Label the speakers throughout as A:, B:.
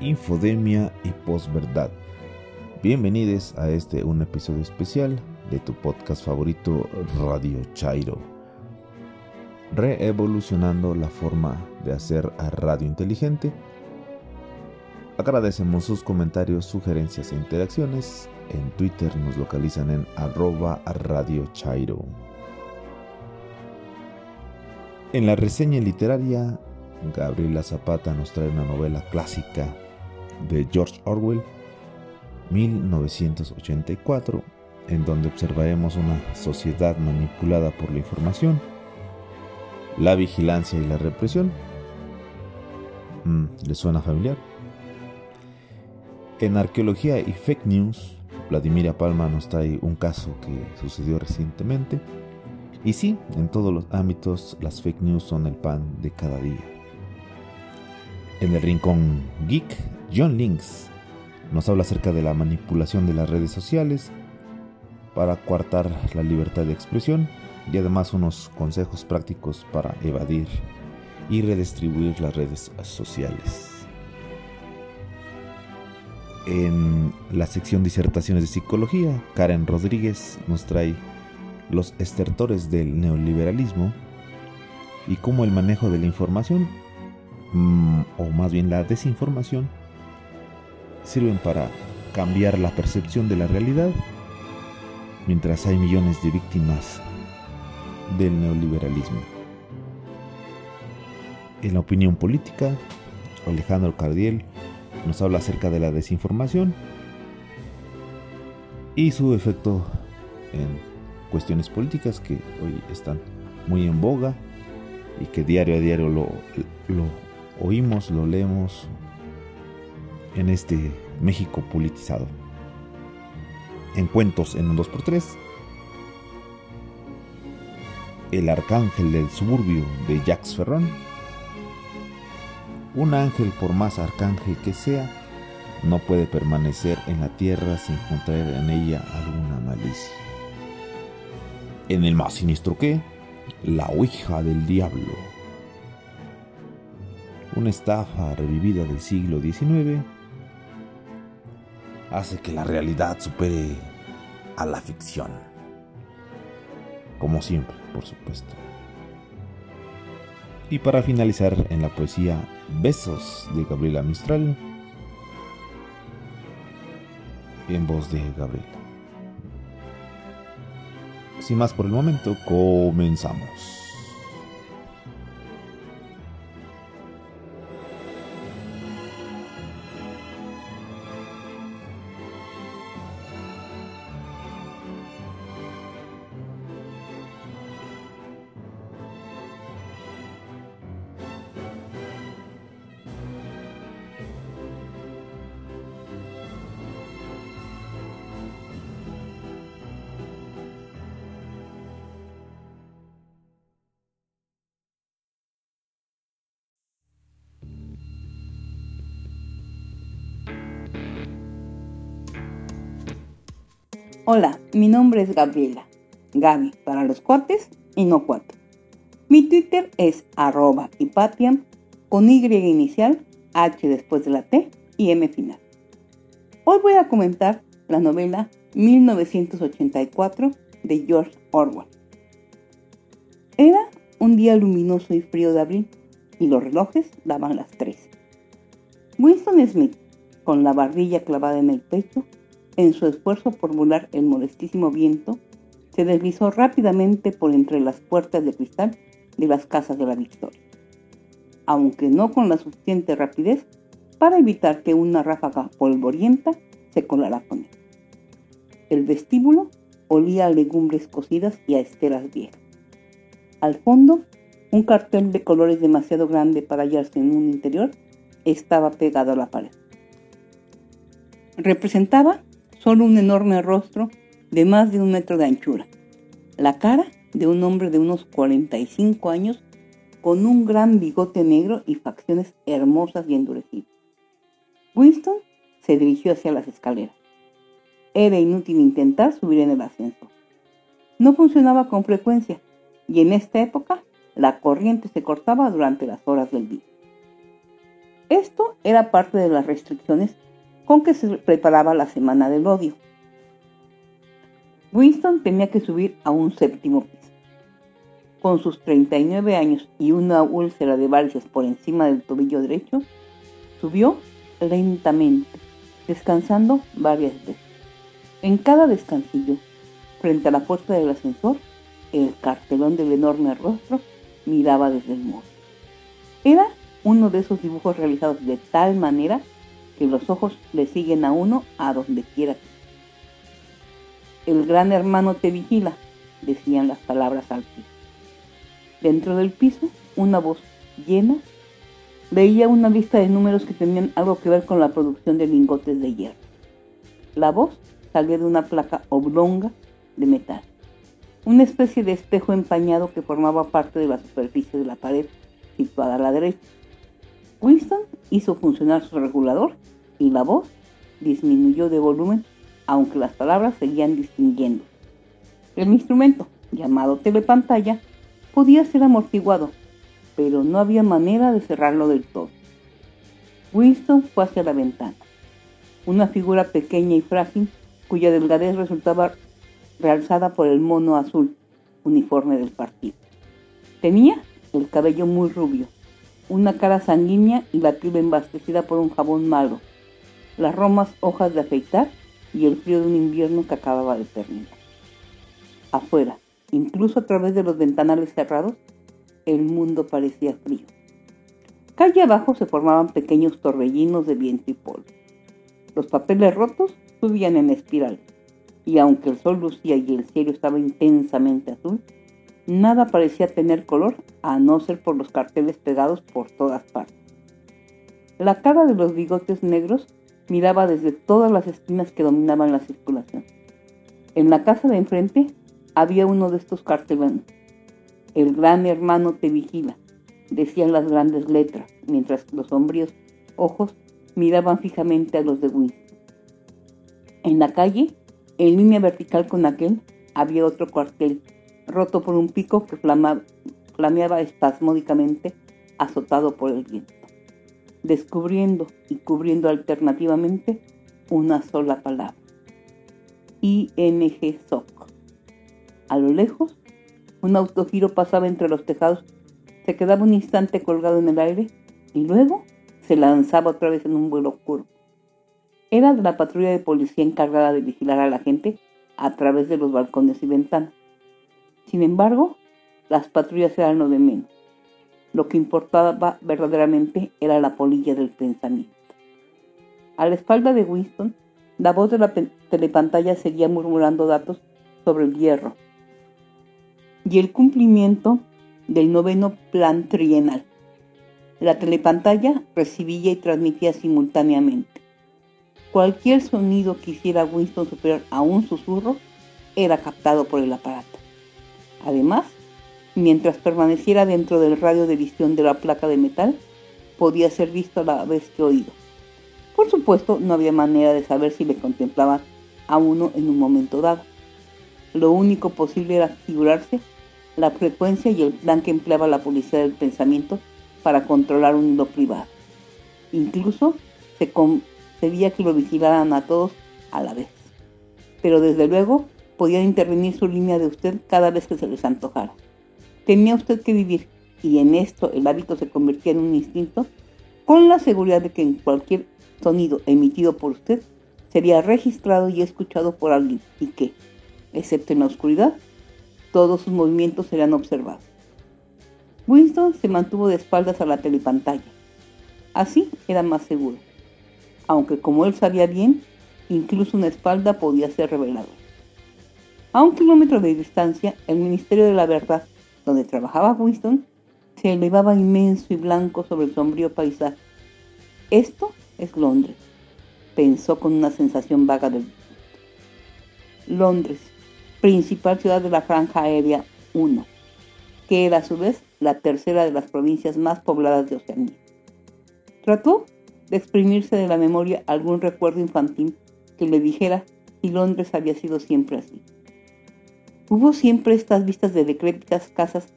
A: infodemia y posverdad. Bienvenidos a este un episodio especial de tu podcast favorito Radio Chairo. Reevolucionando la forma de hacer a radio inteligente. Agradecemos sus comentarios, sugerencias e interacciones. En Twitter nos localizan en arroba Radio Chairo. En la reseña literaria, Gabriela Zapata nos trae una novela clásica de George Orwell, 1984, en donde observaremos una sociedad manipulada por la información, la vigilancia y la represión. Mm, ¿Le suena familiar? En arqueología y fake news, Vladimira Palma nos trae un caso que sucedió recientemente. Y sí, en todos los ámbitos las fake news son el pan de cada día. En el rincón geek, John Links nos habla acerca de la manipulación de las redes sociales para coartar la libertad de expresión y además unos consejos prácticos para evadir y redistribuir las redes sociales. En la sección disertaciones de psicología, Karen Rodríguez nos trae los estertores del neoliberalismo y cómo el manejo de la información, mm, o más bien la desinformación, sirven para cambiar la percepción de la realidad, mientras hay millones de víctimas del neoliberalismo. En la opinión política, Alejandro Cardiel nos habla acerca de la desinformación y su efecto en cuestiones políticas que hoy están muy en boga y que diario a diario lo, oímos, lo leemos en este México politizado. En cuentos en un 2x3, El Arcángel del Suburbio de Jacques Ferrón un ángel, por más arcángel que sea, no puede permanecer en la tierra sin contraer en ella alguna malicia. En el más siniestro que, la Ouija del Diablo. Una estafa revivida del siglo XIX hace que la realidad supere a la ficción. Como siempre, por supuesto. Y para finalizar en la poesía Besos de Gabriela Mistral en voz de Gabriela. Sin más por el momento, comenzamos.
B: Gabriela. Gaby para los cuates y no cuates. Mi Twitter es arroba hipatiam con Y inicial, H después de la T y M final. Hoy voy a comentar la novela 1984 de George Orwell. Era un día luminoso y frío de abril y los relojes daban las 3. Winston Smith, con la barbilla clavada en el pecho, en su esfuerzo por volar el modestísimo viento, se deslizó rápidamente por entre las puertas de cristal de las casas de la Victoria, aunque no con la suficiente rapidez para evitar que una ráfaga polvorienta se colara con él. El vestíbulo olía a legumbres cocidas y a esteras viejas. Al fondo, un cartel de colores demasiado grande para hallarse en un interior estaba pegado a la pared. Representaba solo un enorme rostro de más de un metro de anchura, la cara de un hombre de unos 45 años con un gran bigote negro y facciones hermosas y endurecidas. Winston se dirigió hacia las escaleras. Era inútil intentar subir en el ascensor. No funcionaba con frecuencia y en esta época la corriente se cortaba durante las horas del día. Esto era parte de las restricciones con que se preparaba la Semana del Odio. Winston tenía que subir a un séptimo piso. Con sus 39 años y una úlcera de varices por encima del tobillo derecho, subió lentamente, descansando varias veces. En cada descansillo, frente a la puerta del ascensor, el cartelón del enorme rostro miraba desde el muro. Era uno de esos dibujos realizados de tal manera que los ojos le siguen a uno a donde quiera El gran hermano te vigila, decían las palabras al piso. Dentro del piso, una voz llena veía una lista de números que tenían algo que ver con la producción de lingotes de hierro. La voz salía de una placa oblonga de metal, una especie de espejo empañado que formaba parte de la superficie de la pared situada a la derecha. Winston hizo funcionar su regulador y la voz disminuyó de volumen, aunque las palabras seguían distinguiendo. El instrumento, llamado telepantalla, podía ser amortiguado, pero no había manera de cerrarlo del todo. Winston fue hacia la ventana. Una figura pequeña y frágil, cuya delgadez resultaba realzada por el mono azul, uniforme del partido. Tenía el cabello muy rubio, una cara sanguínea y la piel embastecida por un jabón malo, las romas hojas de afeitar y el frío de un invierno que acababa de terminar. Afuera, incluso a través de los ventanales cerrados, el mundo parecía frío. Calle abajo se formaban pequeños torbellinos de viento y polvo. Los papeles rotos subían en espiral, y aunque el sol lucía y el cielo estaba intensamente azul, nada parecía tener color a no ser por los carteles pegados por todas partes. La cara de los bigotes negros miraba desde todas las esquinas que dominaban la circulación. En la casa de enfrente había uno de estos carteles. El gran hermano te vigila, decían las grandes letras, mientras los sombríos ojos miraban fijamente a los de Winston. En la calle, en línea vertical con aquel, había otro cuartel roto por un pico que flameaba espasmódicamente, azotado por el viento, descubriendo y cubriendo alternativamente una sola palabra. ING SOC. A lo lejos, un autogiro pasaba entre los tejados, se quedaba un instante colgado en el aire y luego se lanzaba otra vez en un vuelo oscuro. Era de la patrulla de policía encargada de vigilar a la gente a través de los balcones y ventanas. Sin embargo, las patrullas eran lo de menos. Lo que importaba verdaderamente era la polilla del pensamiento. A la espalda de Winston, la voz de la telepantalla seguía murmurando datos sobre el hierro y el cumplimiento del noveno plan trienal. La telepantalla recibía y transmitía simultáneamente. Cualquier sonido que hiciera Winston superior a un susurro era captado por el aparato. Además, mientras permaneciera dentro del radio de visión de la placa de metal, podía ser visto a la vez que oído. Por supuesto, no había manera de saber si le contemplaban a uno en un momento dado. Lo único posible era figurarse la frecuencia y el plan que empleaba la policía del pensamiento para controlar un hilo privado. Incluso se concebía que lo vigilaran a todos a la vez. Pero desde luego podían intervenir su línea de usted cada vez que se les antojara. Tenía usted que vivir, y en esto el hábito se convertía en un instinto, con la seguridad de que en cualquier sonido emitido por usted sería registrado y escuchado por alguien, y que, excepto en la oscuridad, todos sus movimientos serían observados. Winston se mantuvo de espaldas a la telepantalla. Así era más seguro, aunque como él sabía bien, incluso una espalda podía ser revelador. A un kilómetro de distancia, el Ministerio de la Verdad, donde trabajaba Winston, se elevaba inmenso y blanco sobre el sombrío paisaje. Esto es Londres, pensó con una sensación vaga del Londres, principal ciudad de la Franja Aérea 1, que era a su vez la tercera de las provincias más pobladas de Oceanía. Trató de exprimirse de la memoria algún recuerdo infantil que le dijera si Londres había sido siempre así. Hubo siempre estas vistas de decrépitas casas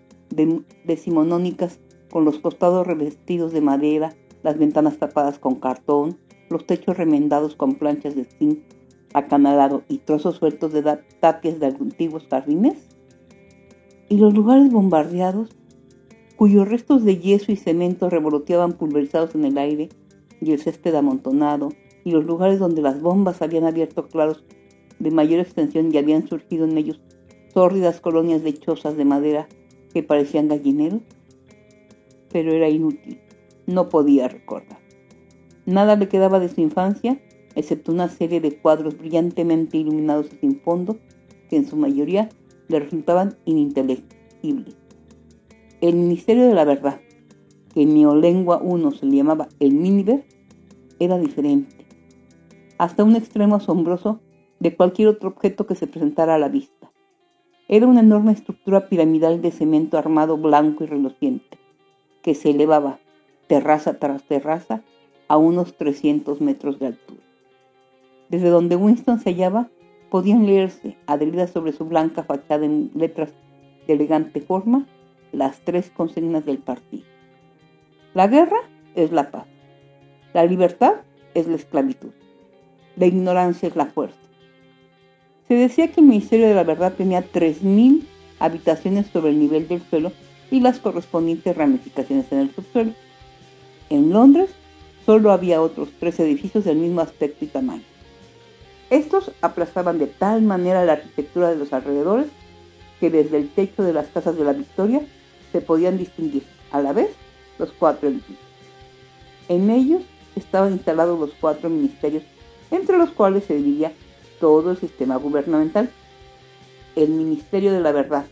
B: decimonónicas con los costados revestidos de madera, las ventanas tapadas con cartón, los techos remendados con planchas de zinc acanalado y trozos sueltos de tapias de antiguos jardines, y los lugares bombardeados cuyos restos de yeso y cemento revoloteaban pulverizados en el aire, y el césped amontonado, y los lugares donde las bombas habían abierto claros de mayor extensión y habían surgido en ellos sórdidas colonias de chozas de madera que parecían gallineros. Pero era inútil, no podía recordar. Nada le quedaba de su infancia, excepto una serie de cuadros brillantemente iluminados y sin fondo, que en su mayoría le resultaban ininteligibles. El Ministerio de la Verdad, que en neolengua uno se le llamaba el Miniver, era diferente, hasta un extremo asombroso de cualquier otro objeto que se presentara a la vista. Era una enorme estructura piramidal de cemento armado blanco y reluciente, que se elevaba, terraza tras terraza, a unos 300 metros de altura. Desde donde Winston se hallaba, podían leerse, adheridas sobre su blanca fachada en letras de elegante forma, las tres consignas del partido. La guerra es la paz. La libertad es la esclavitud. La ignorancia es la fuerza. Se decía que el Ministerio de la Verdad tenía 3.000 habitaciones sobre el nivel del suelo y las correspondientes ramificaciones en el subsuelo. En Londres solo había otros tres edificios del mismo aspecto y tamaño. Estos aplastaban de tal manera la arquitectura de los alrededores que desde el techo de las casas de la Victoria se podían distinguir a la vez los cuatro edificios. En ellos estaban instalados los cuatro ministerios, entre los cuales se dividía todo el sistema gubernamental. El Ministerio de la Verdad,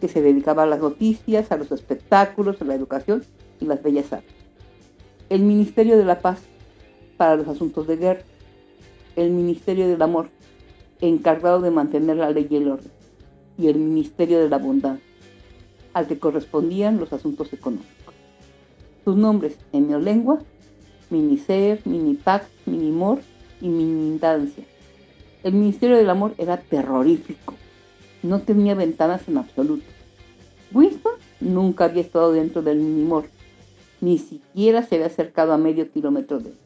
B: que se dedicaba a las noticias, a los espectáculos, a la educación y las bellas artes. El Ministerio de la Paz, para los asuntos de guerra. El Ministerio del Amor, encargado de mantener la ley y el orden. Y el Ministerio de la Bondad, al que correspondían los asuntos económicos. Sus nombres en neolengua, Minicer, Minipax, Minimor y Minindancia el Ministerio del Amor era terrorífico. No tenía ventanas en absoluto. Winston nunca había estado dentro del Minimor. Ni siquiera se había acercado a medio kilómetro de él.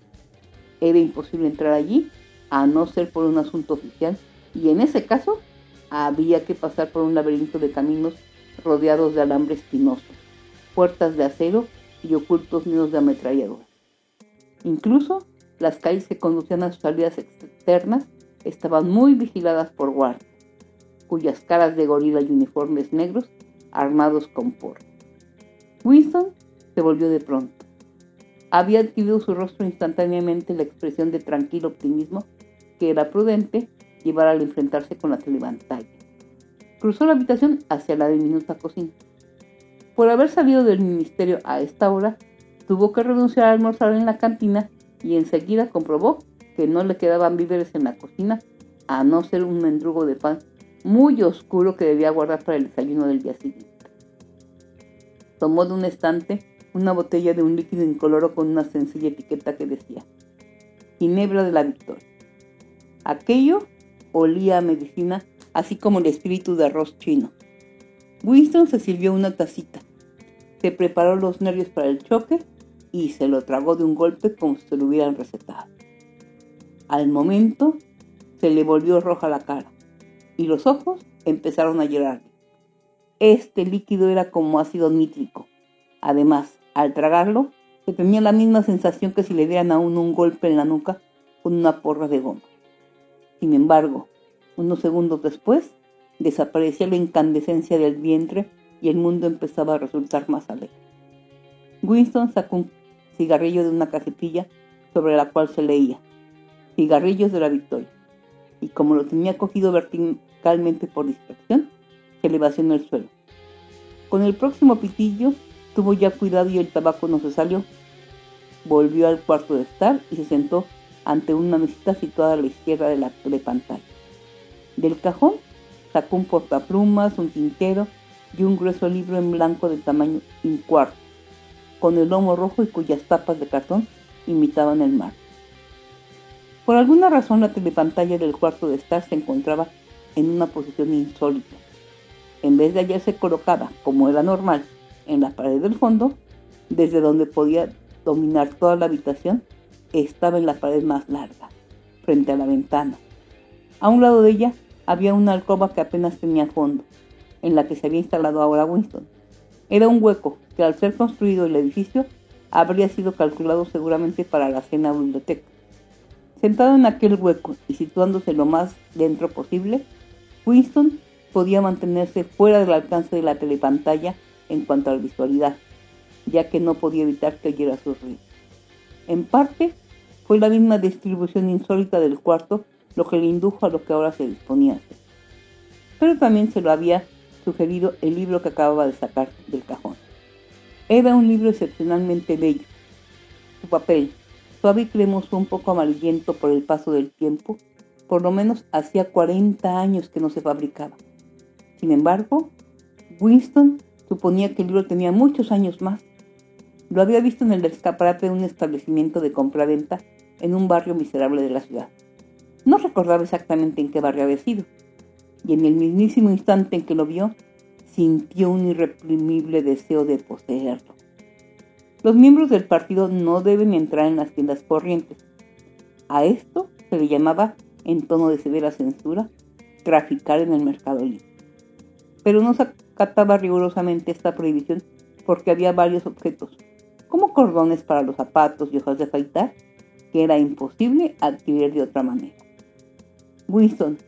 B: Era imposible entrar allí a no ser por un asunto oficial y en ese caso había que pasar por un laberinto de caminos rodeados de alambre espinoso, puertas de acero y ocultos nidos de ametralladora. Incluso las calles que conducían a sus salidas externas estaban muy vigiladas por guardias, cuyas caras de gorila y uniformes negros armados con porro. Winston se volvió de pronto. Había adquirido su rostro instantáneamente la expresión de tranquilo optimismo que era prudente llevar al enfrentarse con la televantalla. Cruzó la habitación hacia la diminuta cocina. Por haber salido del ministerio a esta hora, tuvo que renunciar a almorzar en la cantina y enseguida comprobó que no le quedaban víveres en la cocina, a no ser un mendrugo de pan muy oscuro que debía guardar para el desayuno del día siguiente. Tomó de un estante una botella de un líquido incoloro con una sencilla etiqueta que decía Ginebra de la Victoria. Aquello olía a medicina, así como el espíritu de arroz chino. Winston se sirvió una tacita, se preparó los nervios para el choque y se lo tragó de un golpe como si se lo hubieran recetado. Al momento se le volvió roja la cara y los ojos empezaron a llorar. Este líquido era como ácido nítrico. Además, al tragarlo, se tenía la misma sensación que si le dieran a uno un golpe en la nuca con una porra de goma. Sin embargo, unos segundos después, desaparecía la incandescencia del vientre y el mundo empezaba a resultar más alegre. Winston sacó un cigarrillo de una cajetilla sobre la cual se leía cigarrillos de la victoria, y como lo tenía cogido verticalmente por distracción, se le vació en el suelo. Con el próximo pitillo tuvo ya cuidado y el tabaco no se salió. Volvió al cuarto de estar y se sentó ante una mesita situada a la izquierda de la pantalla. Del cajón sacó un portaplumas, un tintero y un grueso libro en blanco de tamaño un cuarto, con el lomo rojo y cuyas tapas de cartón imitaban el mar. Por alguna razón la telepantalla del cuarto de estar se encontraba en una posición insólita. En vez de hallarse colocada, como era normal, en la pared del fondo, desde donde podía dominar toda la habitación estaba en la pared más larga, frente a la ventana. A un lado de ella había una alcoba que apenas tenía fondo, en la que se había instalado ahora Winston. Era un hueco que al ser construido el edificio habría sido calculado seguramente para la cena biblioteca. Sentado en aquel hueco y situándose lo más dentro posible, Winston podía mantenerse fuera del alcance de la telepantalla en cuanto a la visualidad, ya que no podía evitar que oyera sus ruidos. En parte, fue la misma distribución insólita del cuarto lo que le indujo a lo que ahora se disponía a hacer. Pero también se lo había sugerido el libro que acababa de sacar del cajón. Era un libro excepcionalmente bello. Su papel, suave y cremoso, un poco amarillento por el paso del tiempo, por lo menos hacía 40 años que no se fabricaba. Sin embargo, Winston suponía que el libro tenía muchos años más. Lo había visto en el escaparate de un establecimiento de compra-venta en un barrio miserable de la ciudad. No recordaba exactamente en qué barrio había sido, y en el mismísimo instante en que lo vio, sintió un irreprimible deseo de poseerlo. Los miembros del partido no deben entrar en las tiendas corrientes. A esto se le llamaba, en tono de severa censura, traficar en el mercado libre. Pero no se acataba rigurosamente esta prohibición porque había varios objetos, como cordones para los zapatos y hojas de afeitar, que era imposible adquirir de otra manera. Winston,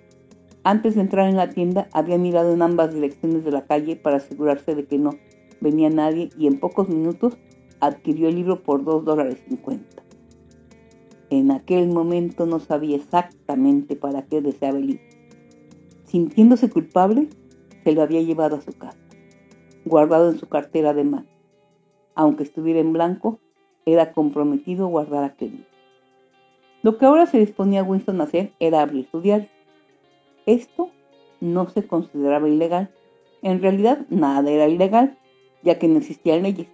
B: antes de entrar en la tienda, había mirado en ambas direcciones de la calle para asegurarse de que no venía nadie y en pocos minutos adquirió el libro por dos dólares cincuenta. En aquel momento no sabía exactamente para qué deseaba el libro. Sintiéndose culpable, se lo había llevado a su casa, guardado en su cartera de mano. Aunque estuviera en blanco, era comprometido guardar aquel libro. Lo que ahora se disponía Winston a hacer era abrir su diario. Esto no se consideraba ilegal. En realidad nada era ilegal, ya que no existían leyes.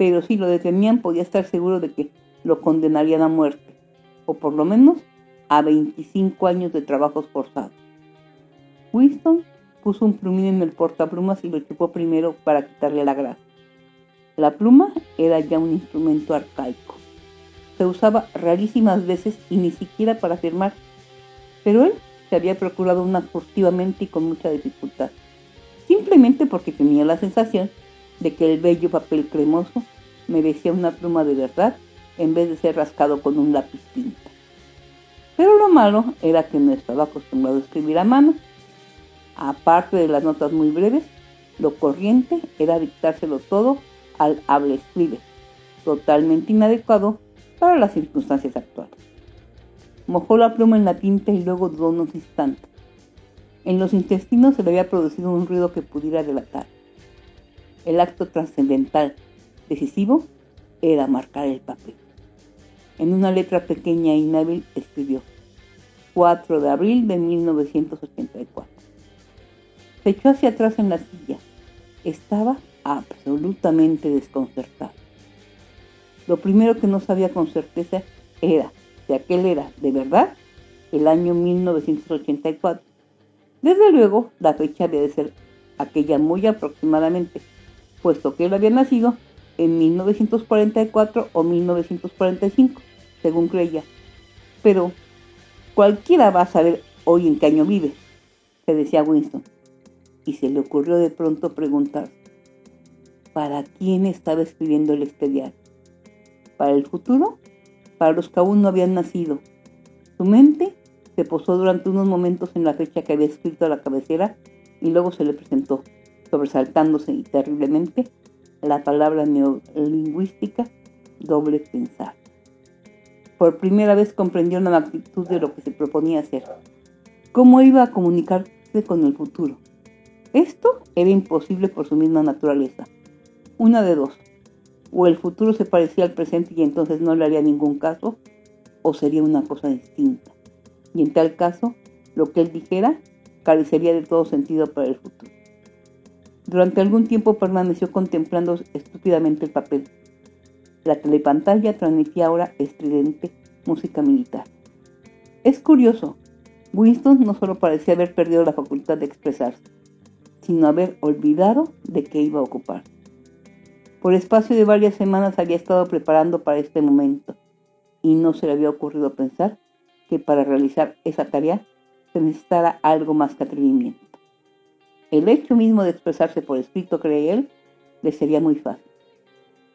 B: Pero si lo detenían podía estar seguro de que lo condenarían a muerte, o por lo menos a 25 años de trabajos forzados. Winston puso un plumín en el portaplumas y lo chupó primero para quitarle la grasa. La pluma era ya un instrumento arcaico se usaba rarísimas veces y ni siquiera para firmar, pero él se había procurado una furtivamente y con mucha dificultad, simplemente porque tenía la sensación de que el bello papel cremoso merecía una pluma de verdad en vez de ser rascado con un lápiz tinta. Pero lo malo era que no estaba acostumbrado a escribir a mano. Aparte de las notas muy breves, lo corriente era dictárselo todo al hable escribe, totalmente inadecuado para las circunstancias actuales. Mojó la pluma en la tinta y luego dudó unos instantes. En los intestinos se le había producido un ruido que pudiera delatar. El acto trascendental, decisivo, era marcar el papel. En una letra pequeña e inhábil escribió 4 de abril de 1984. Se echó hacia atrás en la silla. Estaba absolutamente desconcertado. Lo primero que no sabía con certeza era si aquel era, de verdad, el año 1984. Desde luego, la fecha había de ser aquella muy aproximadamente, puesto que él había nacido en 1944 o 1945, según creía. Pero cualquiera va a saber hoy en qué año vive, se decía Winston. Y se le ocurrió de pronto preguntar, ¿para quién estaba escribiendo el expediente? para el futuro, para los que aún no habían nacido. Su mente se posó durante unos momentos en la fecha que había escrito a la cabecera y luego se le presentó, sobresaltándose terriblemente, la palabra neolingüística doble pensar. Por primera vez comprendió la magnitud de lo que se proponía hacer. ¿Cómo iba a comunicarse con el futuro? Esto era imposible por su misma naturaleza. Una de dos o el futuro se parecía al presente y entonces no le haría ningún caso, o sería una cosa distinta. Y en tal caso, lo que él dijera carecería de todo sentido para el futuro. Durante algún tiempo permaneció contemplando estúpidamente el papel. La telepantalla transmitía ahora estridente música militar. Es curioso, Winston no solo parecía haber perdido la facultad de expresarse, sino haber olvidado de qué iba a ocupar. Por espacio de varias semanas había estado preparando para este momento y no se le había ocurrido pensar que para realizar esa tarea se necesitara algo más que atrevimiento. El hecho mismo de expresarse por escrito, cree él, le sería muy fácil.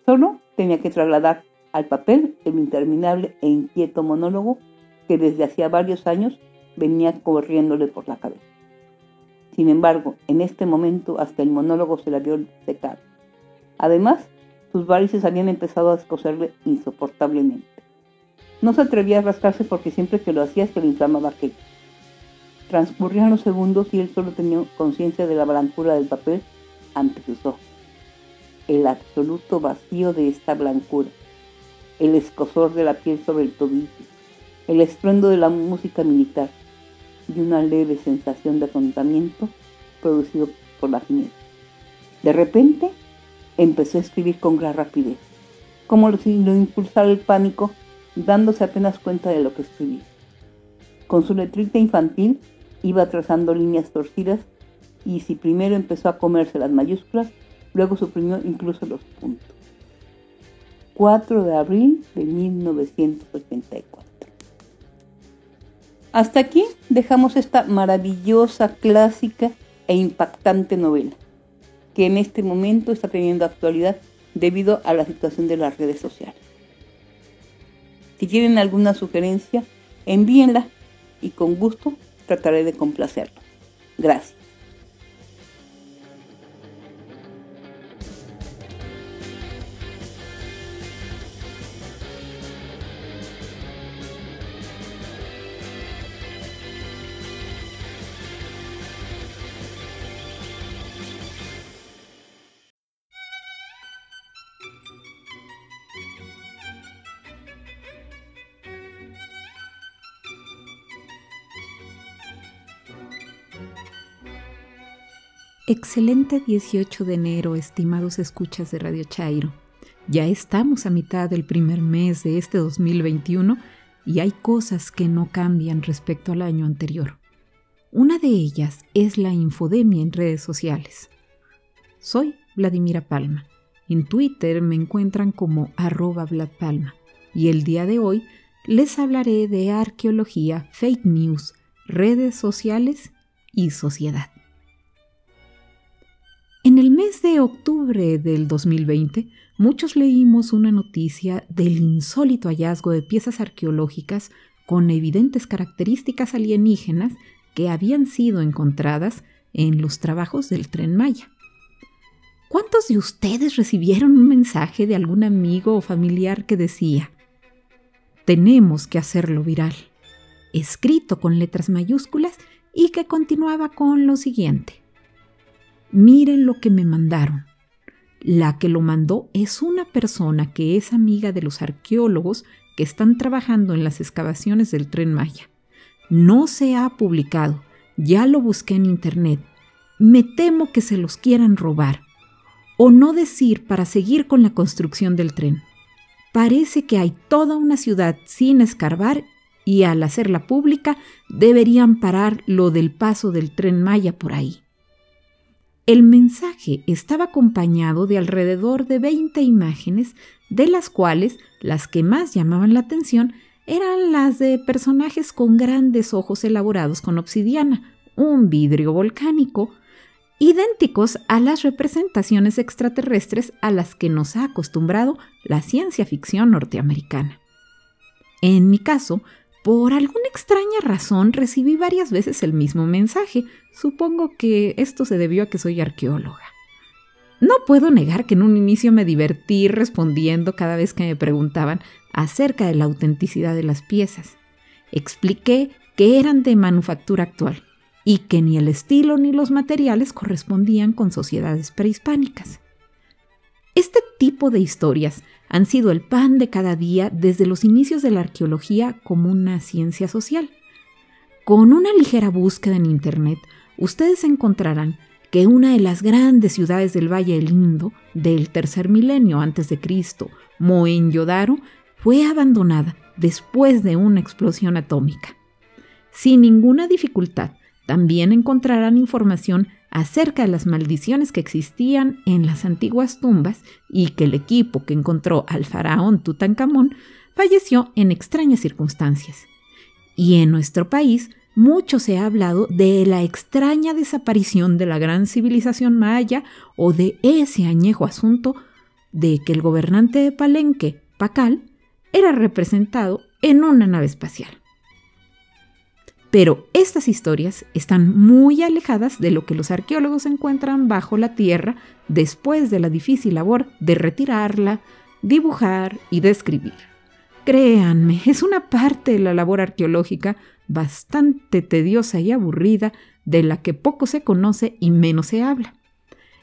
B: Solo tenía que trasladar al papel el interminable e inquieto monólogo que desde hacía varios años venía corriéndole por la cabeza. Sin embargo, en este momento hasta el monólogo se le había secado. Además, sus varices habían empezado a escocerle insoportablemente. No se atrevía a rascarse porque siempre que lo hacía se le inflamaba aquello. Transcurrían los segundos y él solo tenía conciencia de la blancura del papel ante sus ojos. El absoluto vacío de esta blancura. El escosor de la piel sobre el tobillo. El estruendo de la música militar. Y una leve sensación de atontamiento producido por la ginebra. De repente empezó a escribir con gran rapidez, como si lo impulsara el pánico, dándose apenas cuenta de lo que escribía. Con su letrita infantil iba trazando líneas torcidas y si primero empezó a comerse las mayúsculas, luego suprimió incluso los puntos. 4 de abril de 1984. Hasta aquí dejamos esta maravillosa, clásica e impactante novela, que en este momento está teniendo actualidad debido a la situación de las redes sociales. Si tienen alguna sugerencia, envíenla y con gusto trataré de complacerlo. Gracias.
C: Excelente 18 de enero, estimados escuchas de Radio Chairo. Ya estamos a mitad del primer mes de este 2021 y hay cosas que no cambian respecto al año anterior. Una de ellas es la infodemia en redes sociales. Soy Vladimira Palma. En Twitter me encuentran como arroba Palma y el día de hoy les hablaré de arqueología, fake news, redes sociales y sociedad. En el mes de octubre del 2020, muchos leímos una noticia del insólito hallazgo de piezas arqueológicas con evidentes características alienígenas que habían sido encontradas en los trabajos del tren Maya. ¿Cuántos de ustedes recibieron un mensaje de algún amigo o familiar que decía, tenemos que hacerlo viral, escrito con letras mayúsculas y que continuaba con lo siguiente? Miren lo que me mandaron. La que lo mandó es una persona que es amiga de los arqueólogos que están trabajando en las excavaciones del tren Maya. No se ha publicado, ya lo busqué en internet. Me temo que se los quieran robar. O no decir para seguir con la construcción del tren. Parece que hay toda una ciudad sin escarbar y al hacerla pública deberían parar lo del paso del tren Maya por ahí. El mensaje estaba acompañado de alrededor de 20 imágenes, de las cuales las que más llamaban la atención eran las de personajes con grandes ojos elaborados con obsidiana, un vidrio volcánico, idénticos a las representaciones extraterrestres a las que nos ha acostumbrado la ciencia ficción norteamericana. En mi caso, por alguna extraña razón recibí varias veces el mismo mensaje. Supongo que esto se debió a que soy arqueóloga. No puedo negar que en un inicio me divertí respondiendo cada vez que me preguntaban acerca de la autenticidad de las piezas. Expliqué que eran de manufactura actual y que ni el estilo ni los materiales correspondían con sociedades prehispánicas. Este tipo de historias han sido el pan de cada día desde los inicios de la arqueología como una ciencia social. Con una ligera búsqueda en Internet, ustedes encontrarán que una de las grandes ciudades del Valle del Indo del tercer milenio antes de Cristo, Mohenjo-Daro, fue abandonada después de una explosión atómica. Sin ninguna dificultad, también encontrarán información acerca de las maldiciones que existían en las antiguas tumbas y que el equipo que encontró al faraón Tutankamón falleció en extrañas circunstancias. Y en nuestro país mucho se ha hablado de la extraña desaparición de la gran civilización maya o de ese añejo asunto de que el gobernante de Palenque, Pacal, era representado en una nave espacial. Pero estas historias están muy alejadas de lo que los arqueólogos encuentran bajo la tierra después de la difícil labor de retirarla, dibujar y describir. Créanme, es una parte de la labor arqueológica bastante tediosa y aburrida de la que poco se conoce y menos se habla.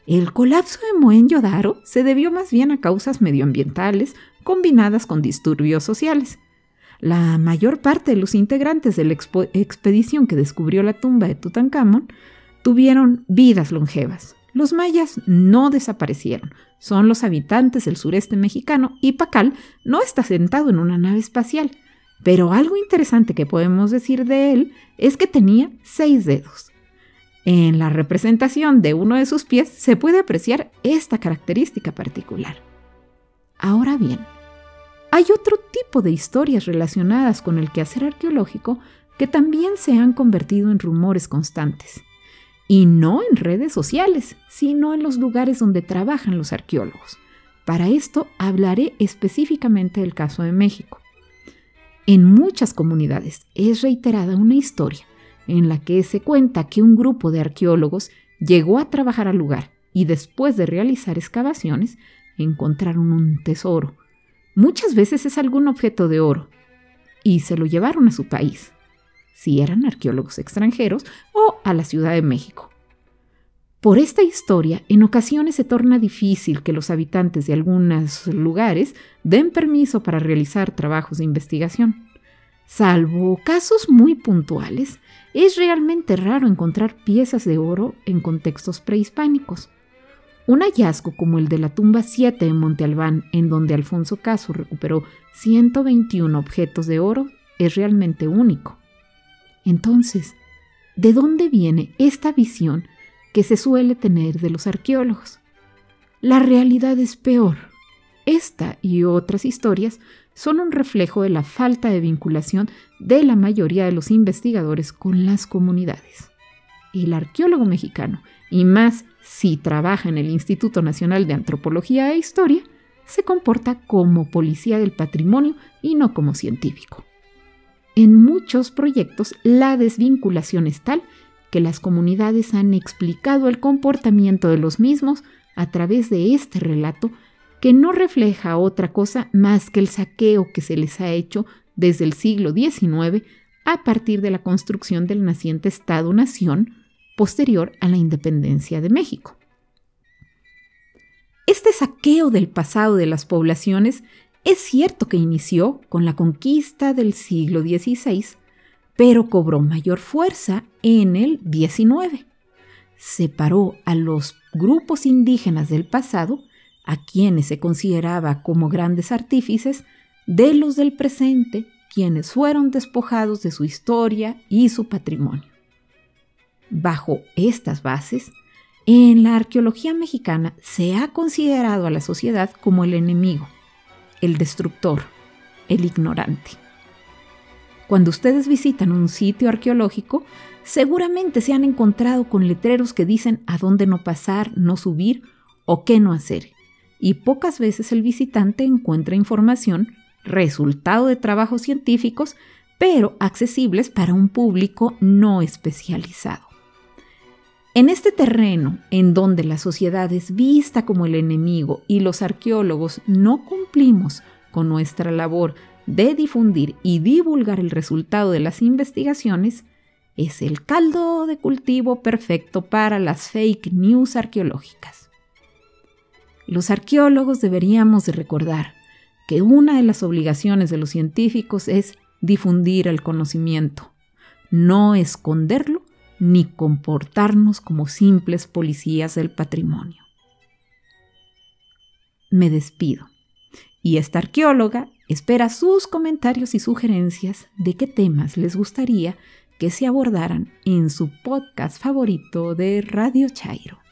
C: El colapso de Mohenjo-Daro se debió más bien a causas medioambientales combinadas con disturbios sociales. La mayor parte de los integrantes de la expedición que descubrió la tumba de Tutankamón tuvieron vidas longevas. Los mayas no desaparecieron, son los habitantes del sureste mexicano y Pacal no está sentado en una nave espacial. Pero algo interesante que podemos decir de él es que tenía seis dedos. En la representación de uno de sus pies se puede apreciar esta característica particular. Ahora bien, hay otro tipo de historias relacionadas con el quehacer arqueológico que también se han convertido en rumores constantes. Y no en redes sociales, sino en los lugares donde trabajan los arqueólogos. Para esto hablaré específicamente del caso de México. En muchas comunidades es reiterada una historia en la que se cuenta que un grupo de arqueólogos llegó a trabajar al lugar y después de realizar excavaciones encontraron un tesoro, Muchas veces es algún objeto de oro y se lo llevaron a su país, si eran arqueólogos extranjeros, o a la Ciudad de México. Por esta historia, en ocasiones se torna difícil que los habitantes de algunos lugares den permiso para realizar trabajos de investigación. Salvo casos muy puntuales, es realmente raro encontrar piezas de oro en contextos prehispánicos. Un hallazgo como el de la tumba 7 en Monte Albán, en donde Alfonso Caso recuperó 121 objetos de oro, es realmente único. Entonces, ¿de dónde viene esta visión que se suele tener de los arqueólogos? La realidad es peor. Esta y otras historias son un reflejo de la falta de vinculación de la mayoría de los investigadores con las comunidades. El arqueólogo mexicano, y más si trabaja en el Instituto Nacional de Antropología e Historia, se comporta como policía del patrimonio y no como científico. En muchos proyectos la desvinculación es tal que las comunidades han explicado el comportamiento de los mismos a través de este relato que no refleja otra cosa más que el saqueo que se les ha hecho desde el siglo XIX a partir de la construcción del naciente Estado-Nación posterior a la independencia de México. Este saqueo del pasado de las poblaciones es cierto que inició con la conquista del siglo XVI, pero cobró mayor fuerza en el XIX. Separó a los grupos indígenas del pasado, a quienes se consideraba como grandes artífices, de los del presente, quienes fueron despojados de su historia y su patrimonio. Bajo estas bases, en la arqueología mexicana se ha considerado a la sociedad como el enemigo, el destructor, el ignorante. Cuando ustedes visitan un sitio arqueológico, seguramente se han encontrado con letreros que dicen a dónde no pasar, no subir o qué no hacer. Y pocas veces el visitante encuentra información, resultado de trabajos científicos, pero accesibles para un público no especializado. En este terreno, en donde la sociedad es vista como el enemigo y los arqueólogos no cumplimos con nuestra labor de difundir y divulgar el resultado de las investigaciones, es el caldo de cultivo perfecto para las fake news arqueológicas. Los arqueólogos deberíamos de recordar que una de las obligaciones de los científicos es difundir el conocimiento, no esconderlo ni comportarnos como simples policías del patrimonio. Me despido y esta arqueóloga espera sus comentarios y sugerencias de qué temas les gustaría que se abordaran en su podcast favorito de Radio Chairo.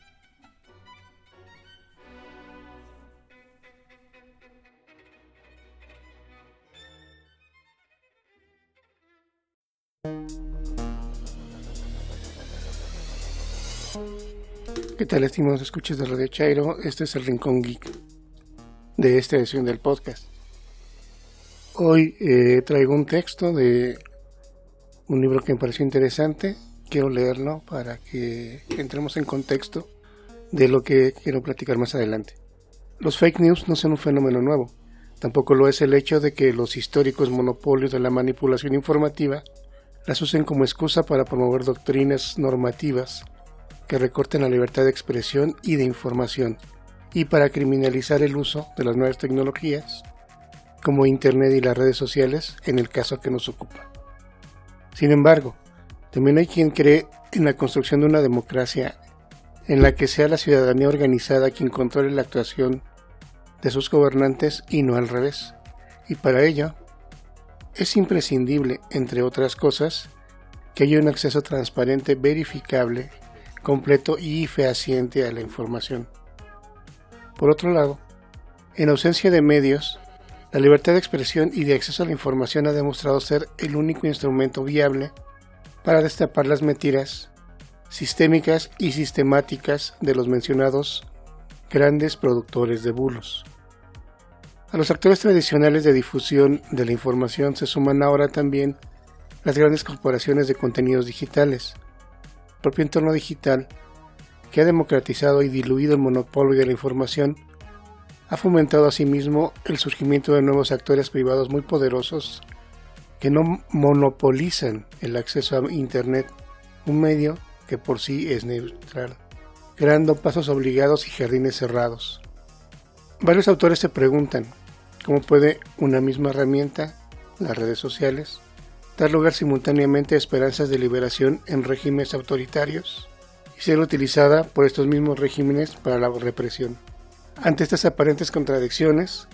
D: ¿Qué tal, estimados escuchas de Radio Chairo? Este es el Rincón Geek de esta edición del podcast. Hoy eh, traigo un texto de un libro que me pareció interesante. Quiero leerlo para que entremos en contexto de lo que quiero platicar más adelante. Los fake news no son un fenómeno nuevo. Tampoco lo es el hecho de que los históricos monopolios de la manipulación informativa las usen como excusa para promover doctrinas normativas que recorten la libertad de expresión y de información, y para criminalizar el uso de las nuevas tecnologías, como Internet y las redes sociales, en el caso que nos ocupa. Sin embargo, también hay quien cree en la construcción de una democracia en la que sea la ciudadanía organizada quien controle la actuación de sus gobernantes y no al revés. Y para ello, es imprescindible, entre otras cosas, que haya un acceso transparente, verificable completo y fehaciente a la información. Por otro lado, en ausencia de medios, la libertad de expresión y de acceso a la información ha demostrado ser el único instrumento viable para destapar las mentiras sistémicas y sistemáticas de los mencionados grandes productores de bulos. A los actores tradicionales de difusión de la información se suman ahora también las grandes corporaciones de contenidos digitales, propio entorno digital, que ha democratizado y diluido el monopolio de la información, ha fomentado asimismo el surgimiento de nuevos actores privados muy poderosos que no monopolizan el acceso a Internet, un medio que por sí es neutral, creando pasos obligados y jardines cerrados. Varios autores se preguntan cómo puede una misma herramienta, las redes sociales, dar lugar simultáneamente a esperanzas de liberación en regímenes autoritarios y ser utilizada por estos mismos regímenes para la represión. Ante estas aparentes contradicciones,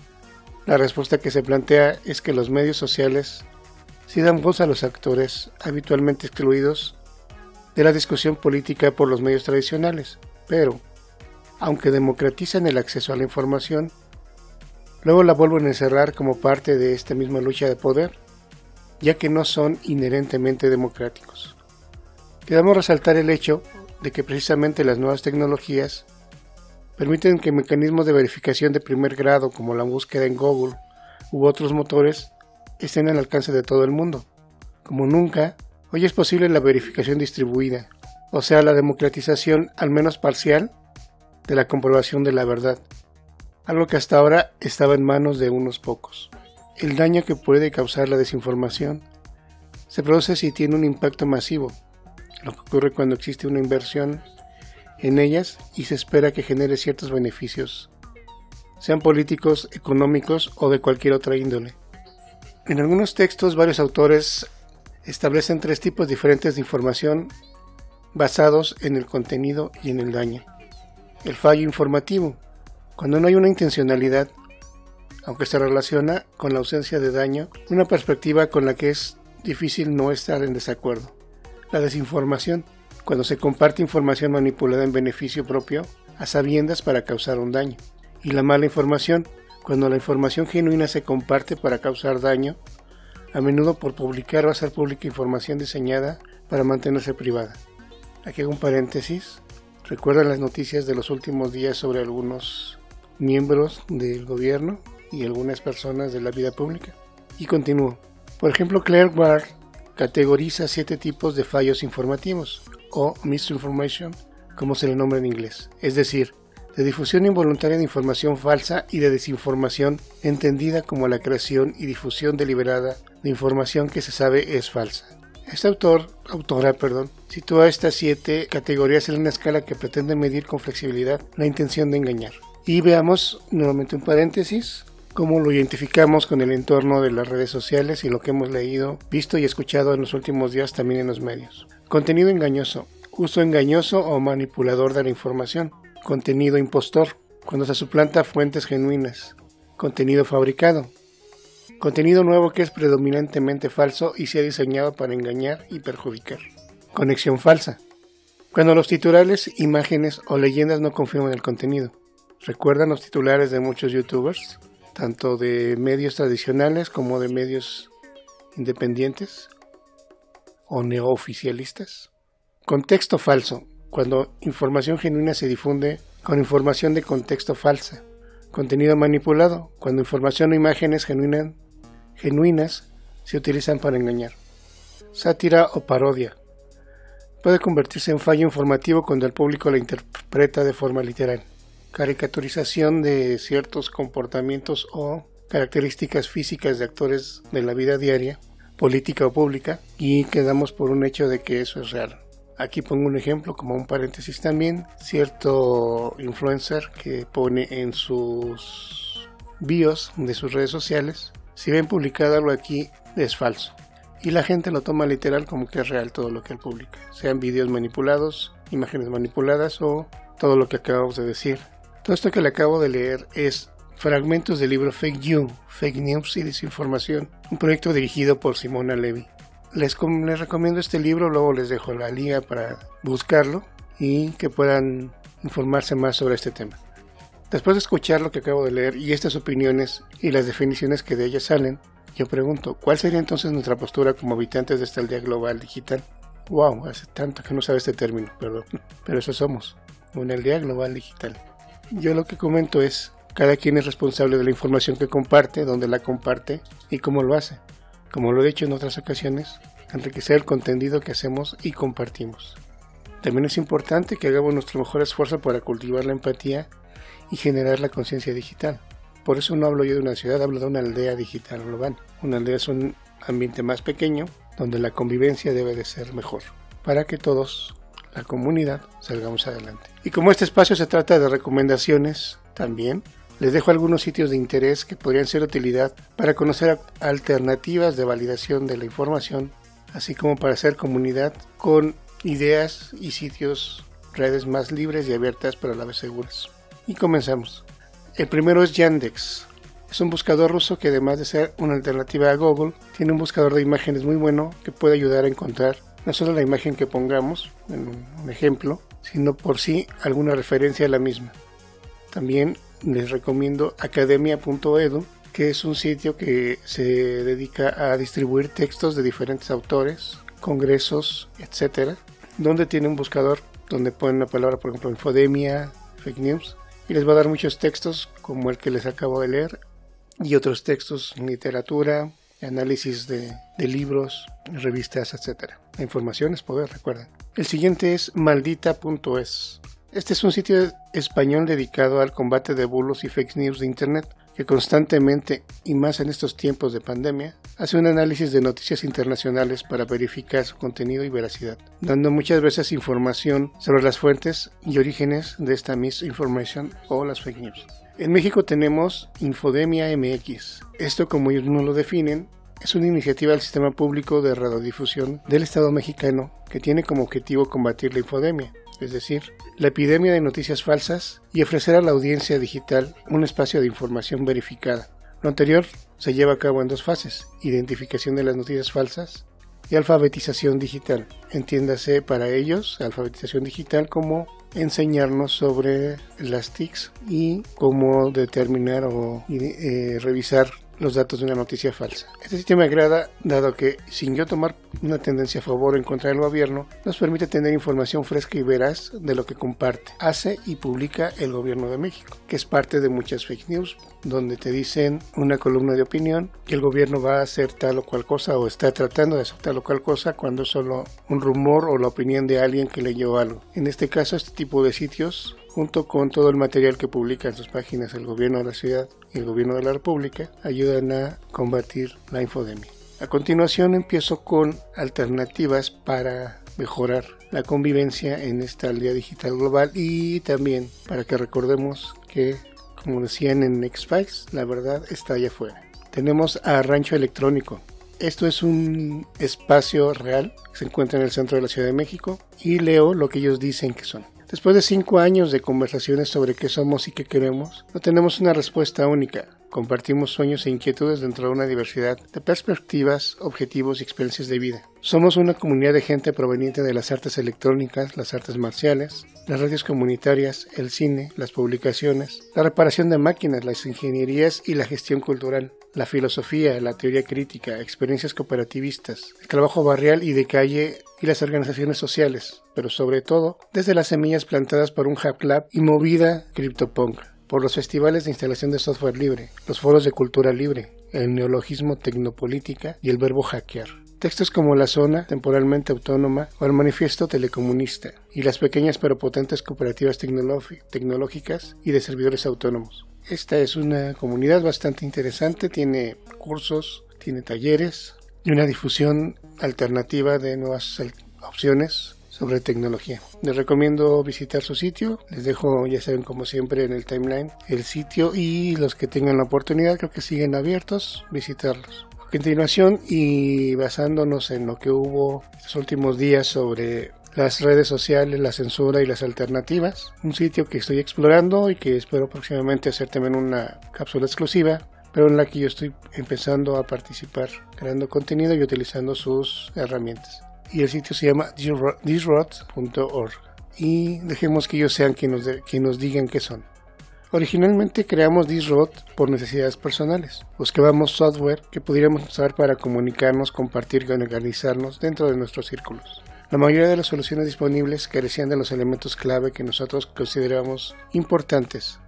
D: la respuesta que se plantea es que los medios sociales sí dan voz a los actores habitualmente excluidos de la discusión política por los medios tradicionales, pero, aunque democratizan el acceso a la información, luego la vuelven a encerrar como parte de esta misma lucha de poder ya que no son inherentemente democráticos. Queremos resaltar el hecho de que precisamente las nuevas tecnologías permiten que mecanismos de verificación de primer grado como la búsqueda en Google u otros motores estén al alcance de todo el mundo. Como nunca, hoy es posible la verificación distribuida, o sea, la democratización, al menos parcial, de la comprobación de la verdad, algo que hasta ahora estaba en manos de unos pocos. El daño que puede causar la desinformación se produce si tiene un impacto masivo, lo que ocurre cuando existe una inversión en ellas y se espera que genere ciertos beneficios, sean políticos, económicos o de cualquier otra índole. En algunos textos varios autores establecen tres tipos diferentes de información basados en el contenido y en el daño. El fallo informativo, cuando no hay una intencionalidad aunque se relaciona con la ausencia de daño, una perspectiva con la que es difícil no estar en desacuerdo. La desinformación, cuando se comparte información manipulada en beneficio propio, a sabiendas para causar un daño. Y la mala información, cuando la información genuina se comparte para causar daño, a menudo por publicar o hacer pública información diseñada para mantenerse privada. Aquí hago un paréntesis. ¿Recuerdan las noticias de los últimos días sobre algunos miembros del gobierno y algunas personas de la vida pública. Y continúo. Por ejemplo, Claire Ward categoriza siete tipos de fallos informativos, o misinformation, como se le nombra en inglés, es decir, de difusión involuntaria de información falsa y de desinformación entendida como la creación y difusión deliberada de información que se sabe es falsa. Este autor, autora, perdón, sitúa estas siete categorías en una escala que pretende medir con flexibilidad la intención de engañar. Y veamos nuevamente un paréntesis cómo lo identificamos con el entorno de las redes sociales y lo que hemos leído, visto y escuchado en los últimos días también en los medios. Contenido engañoso, uso engañoso o manipulador de la información. Contenido impostor, cuando se suplanta fuentes genuinas. Contenido fabricado, Contenido nuevo que es predominantemente falso y se ha diseñado para engañar y perjudicar. Conexión falsa. Cuando los titulares, imágenes o leyendas no confirman el contenido. ¿Recuerdan los titulares de muchos youtubers? Tanto de medios tradicionales como de medios independientes o neooficialistas. Contexto falso. Cuando información genuina se difunde con información de contexto falsa. Contenido manipulado. Cuando información o imágenes genuinas, genuinas se utilizan para engañar. Sátira o parodia. Puede convertirse en fallo informativo cuando el público la interpreta de forma literal. Caricaturización de ciertos comportamientos o características físicas de actores de la vida diaria, política o pública, y quedamos por un hecho de que eso es real. Aquí pongo un ejemplo como un paréntesis también, cierto influencer que pone en sus bios de sus redes sociales, si ven publicado algo aquí es falso. Y la gente lo toma literal como que es real todo lo que él publica, sean vídeos manipulados, imágenes manipuladas o todo lo que acabamos de decir. Todo esto que le acabo de leer es fragmentos del libro Fake You, Fake News y Desinformación, un proyecto dirigido por Simona Levy. Les, les recomiendo este libro, luego les dejo la liga para buscarlo y que puedan informarse más sobre este tema. Después de escuchar lo que acabo de leer y estas opiniones y las definiciones que de ellas salen, yo pregunto, ¿cuál sería entonces nuestra postura como habitantes de esta aldea global digital? Wow, hace tanto que no sabe este término, perdón, pero eso somos, una aldea global digital. Yo lo que comento es, cada quien es responsable de la información que comparte, dónde la comparte y cómo lo hace como lo he dicho en otras ocasiones, enriquecer el contenido que hacemos y compartimos. También es importante que hagamos nuestro mejor esfuerzo para cultivar la empatía y generar la conciencia digital. Por eso no hablo yo de una ciudad, hablo de una aldea digital global. Una aldea es un ambiente más pequeño donde la convivencia debe de ser mejor, para que todos, la comunidad, salgamos adelante. Y como este espacio se trata de recomendaciones, también les dejo algunos sitios de interés que podrían ser de utilidad para conocer alternativas de validación de la información, así como para hacer comunidad con ideas y sitios, redes más libres y abiertas pero a la vez seguras. Y comenzamos. El primero es Yandex. Es un buscador ruso que además de ser una alternativa a Google, tiene un buscador de imágenes muy bueno que puede ayudar a encontrar no solo la imagen que pongamos, en un ejemplo, sino por sí alguna referencia a la misma. También les recomiendo academia.edu, que es un sitio que se dedica a distribuir textos de diferentes autores, congresos, etcétera, donde tiene un buscador donde ponen la palabra, por ejemplo, infodemia, fake news, y les va a dar muchos textos como el que les acabo de leer y otros textos, literatura, análisis de, libros, revistas, etcétera. La información es poder, recuerden. El siguiente es maldita.es. Este es un sitio español dedicado al combate de bulos y fake news de Internet, que constantemente, y más en estos tiempos de pandemia, hace un análisis de noticias internacionales para verificar su contenido y veracidad, dando muchas veces información sobre las fuentes y orígenes de esta misinformation o las fake news. En México tenemos Infodemia MX. Esto, como ellos no lo definen, es una iniciativa del sistema público de radiodifusión del Estado mexicano que tiene como objetivo combatir la infodemia, es decir, la epidemia de noticias falsas y ofrecer a la audiencia digital un espacio de información verificada. Lo anterior se lleva a cabo en dos fases, identificación de las noticias falsas y alfabetización digital. Entiéndase para ellos alfabetización digital como enseñarnos sobre las TICs y cómo determinar o eh, revisar los datos de una noticia falsa. Este sistema agrada dado que, sin yo tomar una tendencia a favor o en contra del gobierno, nos permite tener información fresca y veraz de lo que comparte, hace y publica el gobierno de México, que es parte de muchas fake news, donde te dicen una columna de opinión que el gobierno va a hacer tal o cual cosa o está tratando de hacer tal o cual cosa cuando es solo un rumor o la opinión de alguien que leyó algo. En este caso, este tipo de sitios junto con todo el material que publica en sus páginas el gobierno de la ciudad y el gobierno de la república, ayudan a combatir la infodemia. A continuación empiezo con alternativas para mejorar la convivencia en esta aldea digital global y también para que recordemos que, como decían en X-Files, la verdad está allá afuera. Tenemos a Rancho Electrónico. Esto es un espacio real que se encuentra en el centro de la Ciudad de México y leo lo que ellos dicen que son. Después de cinco años de conversaciones sobre qué somos y qué queremos, no tenemos una respuesta única. Compartimos sueños e inquietudes dentro de una diversidad de perspectivas, objetivos y experiencias de vida. Somos una comunidad de gente proveniente de las artes electrónicas, las artes marciales, las radios comunitarias, el cine, las publicaciones, la reparación de máquinas, las ingenierías y la gestión cultural, la filosofía, la teoría crítica, experiencias cooperativistas, el trabajo barrial y de calle y las organizaciones sociales, pero sobre todo desde las semillas plantadas por un Hub Club y movida CryptoPunk por los festivales de instalación de software libre, los foros de cultura libre, el neologismo tecnopolítica y el verbo hackear. Textos como La Zona, temporalmente autónoma, o el Manifiesto Telecomunista, y las pequeñas pero potentes cooperativas tecnológicas y de servidores autónomos. Esta es una comunidad bastante interesante, tiene cursos, tiene talleres y una difusión alternativa de nuevas opciones sobre tecnología. Les recomiendo visitar su sitio. Les dejo, ya saben, como siempre, en el timeline el sitio y los que tengan la oportunidad, creo que siguen abiertos, visitarlos. A continuación, y basándonos en lo que hubo estos últimos días sobre las redes sociales, la censura y las alternativas, un sitio que estoy explorando y que espero próximamente hacer también una cápsula exclusiva pero en la que yo estoy empezando a participar creando contenido y utilizando sus herramientas y el sitio se llama thisrod.org y dejemos que ellos sean quienes nos, nos digan qué son. Originalmente creamos Thisrod por necesidades personales. Buscábamos software que pudiéramos usar para comunicarnos, compartir y organizarnos dentro de nuestros círculos. La mayoría de las soluciones disponibles carecían de los elementos clave que nosotros consideramos importantes.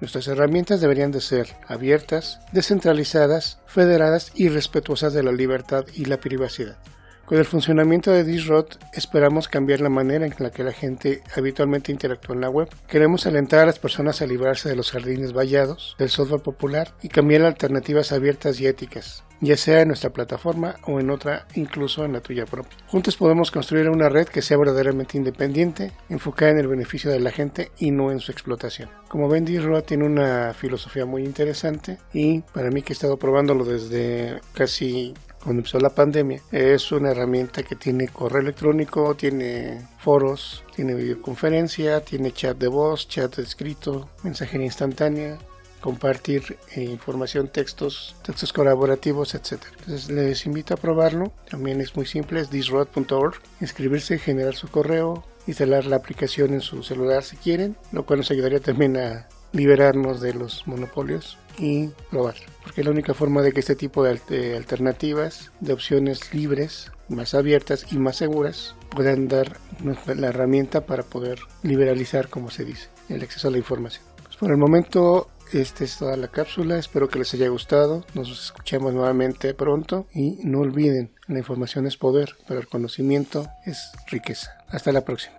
D: Nuestras herramientas deberían de ser abiertas, descentralizadas, federadas y respetuosas de la libertad y la privacidad. Con el funcionamiento de Disrod esperamos cambiar la manera en la que la gente habitualmente interactúa en la web. Queremos alentar a las personas a librarse de los jardines vallados, del software popular y cambiar alternativas abiertas y éticas, ya sea en nuestra plataforma o en otra, incluso en la tuya propia. Juntos podemos construir una red que sea verdaderamente independiente, enfocada en el beneficio de la gente y no en su explotación. Como ven, Disrod tiene una filosofía muy interesante y para mí que he estado probándolo desde casi cuando empezó la pandemia, es una herramienta que tiene correo electrónico, tiene foros, tiene videoconferencia, tiene chat de voz, chat de escrito, mensajería instantánea, compartir eh, información, textos, textos colaborativos, etc. Entonces les invito a probarlo. También es muy simple, es disrod.org. Inscribirse, generar su correo, instalar la aplicación en su celular si quieren, lo cual nos ayudaría también a liberarnos de los monopolios y probar. Porque es la única forma de que este tipo de, alternativas, de opciones libres, más abiertas y más seguras, puedan dar la herramienta para poder liberalizar, como se dice, el acceso a la información. Pues por el momento, esta es toda la cápsula. Espero que les haya gustado. Nos escuchemos nuevamente pronto. Y no olviden, la información es poder, pero el conocimiento es riqueza. Hasta la próxima.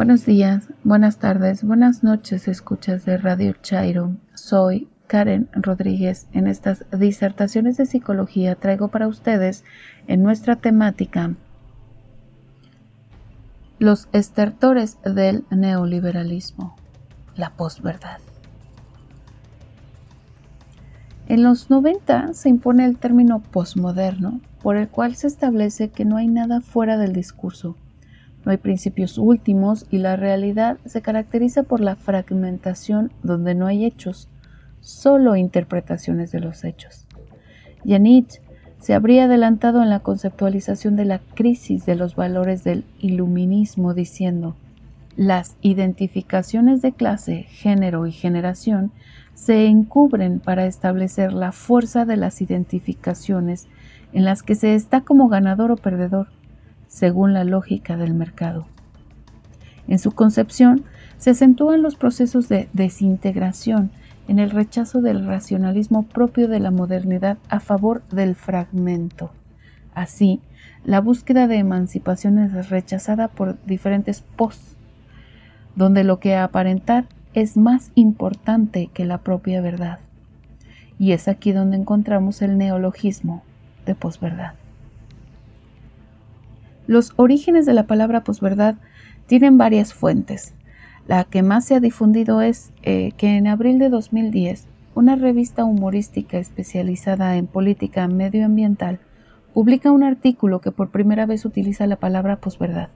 E: Buenos días, buenas tardes, buenas noches, escuchas de Radio Chairo. Soy Karen Rodríguez. En estas disertaciones de psicología traigo para ustedes en nuestra temática los estertores del neoliberalismo, la posverdad. En los 90 se impone el término posmoderno, por el cual se establece que no hay nada fuera del discurso no hay principios últimos y la realidad se caracteriza por la fragmentación donde no hay hechos, solo interpretaciones de los hechos. Nietzsche se habría adelantado en la conceptualización de la crisis de los valores del iluminismo diciendo, las identificaciones de clase, género y generación se encubren para establecer la fuerza de las identificaciones en las que se está como ganador o perdedor según la lógica del mercado. En su concepción se acentúan los procesos de desintegración en el rechazo del racionalismo propio de la modernidad a favor del fragmento. Así, la búsqueda de emancipación es rechazada por diferentes pos, donde lo que aparentar es más importante que la propia verdad. Y es aquí donde encontramos el neologismo de posverdad. Los orígenes de la palabra posverdad tienen varias fuentes. La que más se ha difundido es eh, que en abril de 2010 una revista humorística especializada en política medioambiental publica un artículo que por primera vez utiliza la palabra posverdad.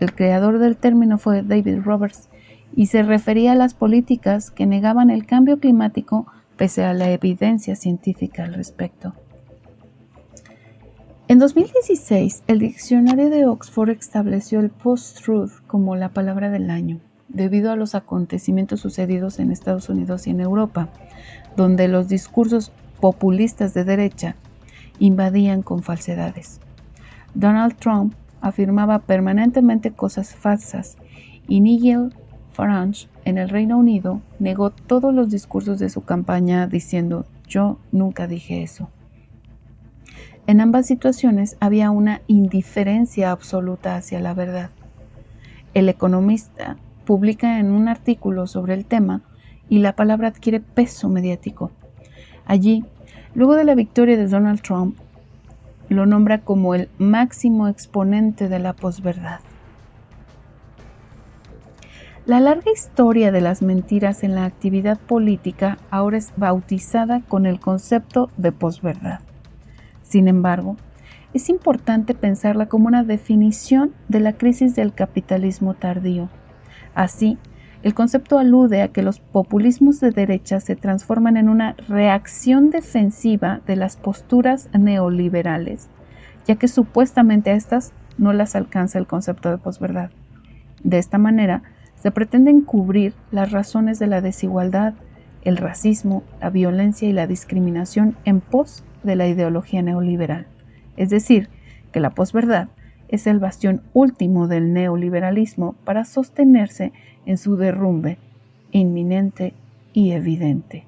E: El creador del término fue David Roberts y se refería a las políticas que negaban el cambio climático pese a la evidencia científica al respecto. En 2016, el diccionario de Oxford estableció el post-truth como la palabra del año, debido a los acontecimientos sucedidos en Estados Unidos y en Europa, donde los discursos populistas de derecha invadían con falsedades. Donald Trump afirmaba permanentemente cosas falsas y Nigel Farage en el Reino Unido negó todos los discursos de su campaña diciendo yo nunca dije eso. En ambas situaciones había una indiferencia absoluta hacia la verdad. El economista publica en un artículo sobre el tema y la palabra adquiere peso mediático. Allí, luego de la victoria de Donald Trump, lo nombra como el máximo exponente de la posverdad. La larga historia de las mentiras en la actividad política ahora es bautizada con el concepto de posverdad. Sin embargo, es importante pensarla como una definición de la crisis del capitalismo tardío. Así, el concepto alude a que los populismos de derecha se transforman en una reacción defensiva de las posturas neoliberales, ya que supuestamente a estas no las alcanza el concepto de posverdad. De esta manera, se pretenden cubrir las razones de la desigualdad, el racismo, la violencia y la discriminación en pos de la ideología neoliberal. Es decir, que la posverdad es el bastión último del neoliberalismo para sostenerse en su derrumbe inminente y evidente.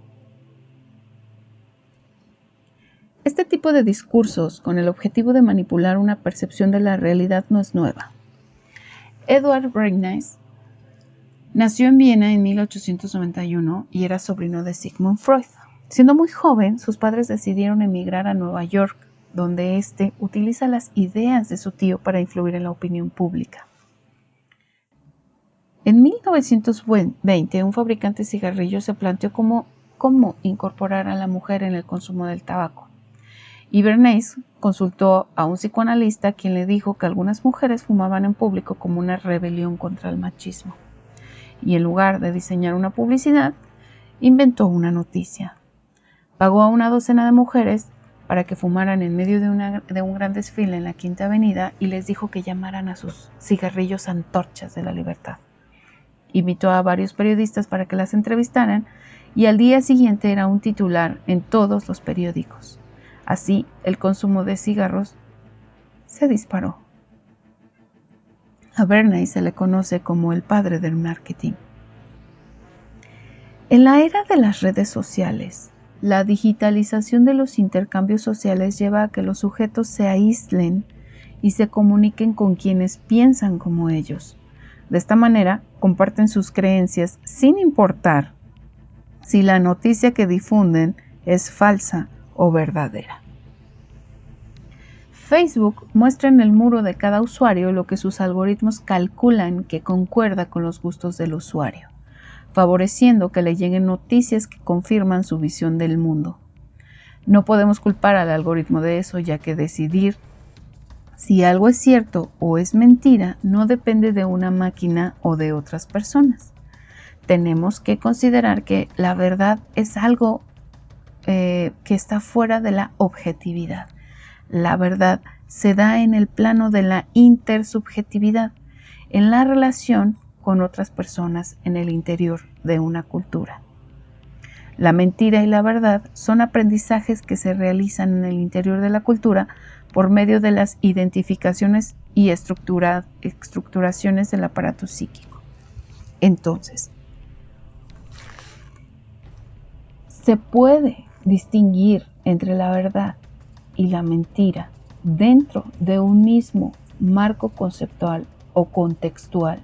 E: Este tipo de discursos con el objetivo de manipular una percepción de la realidad no es nueva. Edward Bernays nació en Viena en 1891 y era sobrino de Sigmund Freud. Siendo muy joven, sus padres decidieron emigrar a Nueva York, donde éste utiliza las ideas de su tío para influir en la opinión pública. En 1920, un fabricante de cigarrillos se planteó cómo, cómo incorporar a la mujer en el consumo del tabaco. Y Bernays consultó a un psicoanalista quien le dijo que algunas mujeres fumaban en público como una rebelión contra el machismo. Y en lugar de diseñar una publicidad, inventó una noticia pagó a una docena de mujeres para que fumaran en medio de, un gran desfile en la Quinta Avenida y les dijo que llamaran a sus cigarrillos antorchas de la libertad. Invitó a varios periodistas para que las entrevistaran y al día siguiente era un titular en todos los periódicos. Así, el consumo de cigarros se disparó. A Bernays se le conoce como el padre del marketing. En la era de las redes sociales, la digitalización de los intercambios sociales lleva a que los sujetos se aíslen y se comuniquen con quienes piensan como ellos. De esta manera, comparten sus creencias sin importar si la noticia que difunden es falsa o verdadera. Facebook muestra en el muro de cada usuario lo que sus algoritmos calculan que concuerda con los gustos del usuario favoreciendo que le lleguen noticias que confirman su visión del mundo. No podemos culpar al algoritmo de eso, ya que decidir si algo es cierto o es mentira no depende de una máquina o de otras personas. Tenemos que considerar que la verdad es algo eh, que está fuera de la objetividad. La verdad se da en el plano de la intersubjetividad, en la relación con otras personas en el interior de una cultura. La mentira y la verdad son aprendizajes que se realizan en el interior de la cultura por medio de las identificaciones y estructuraciones del aparato psíquico. Entonces, se puede distinguir entre la verdad y la mentira dentro de un mismo marco conceptual o contextual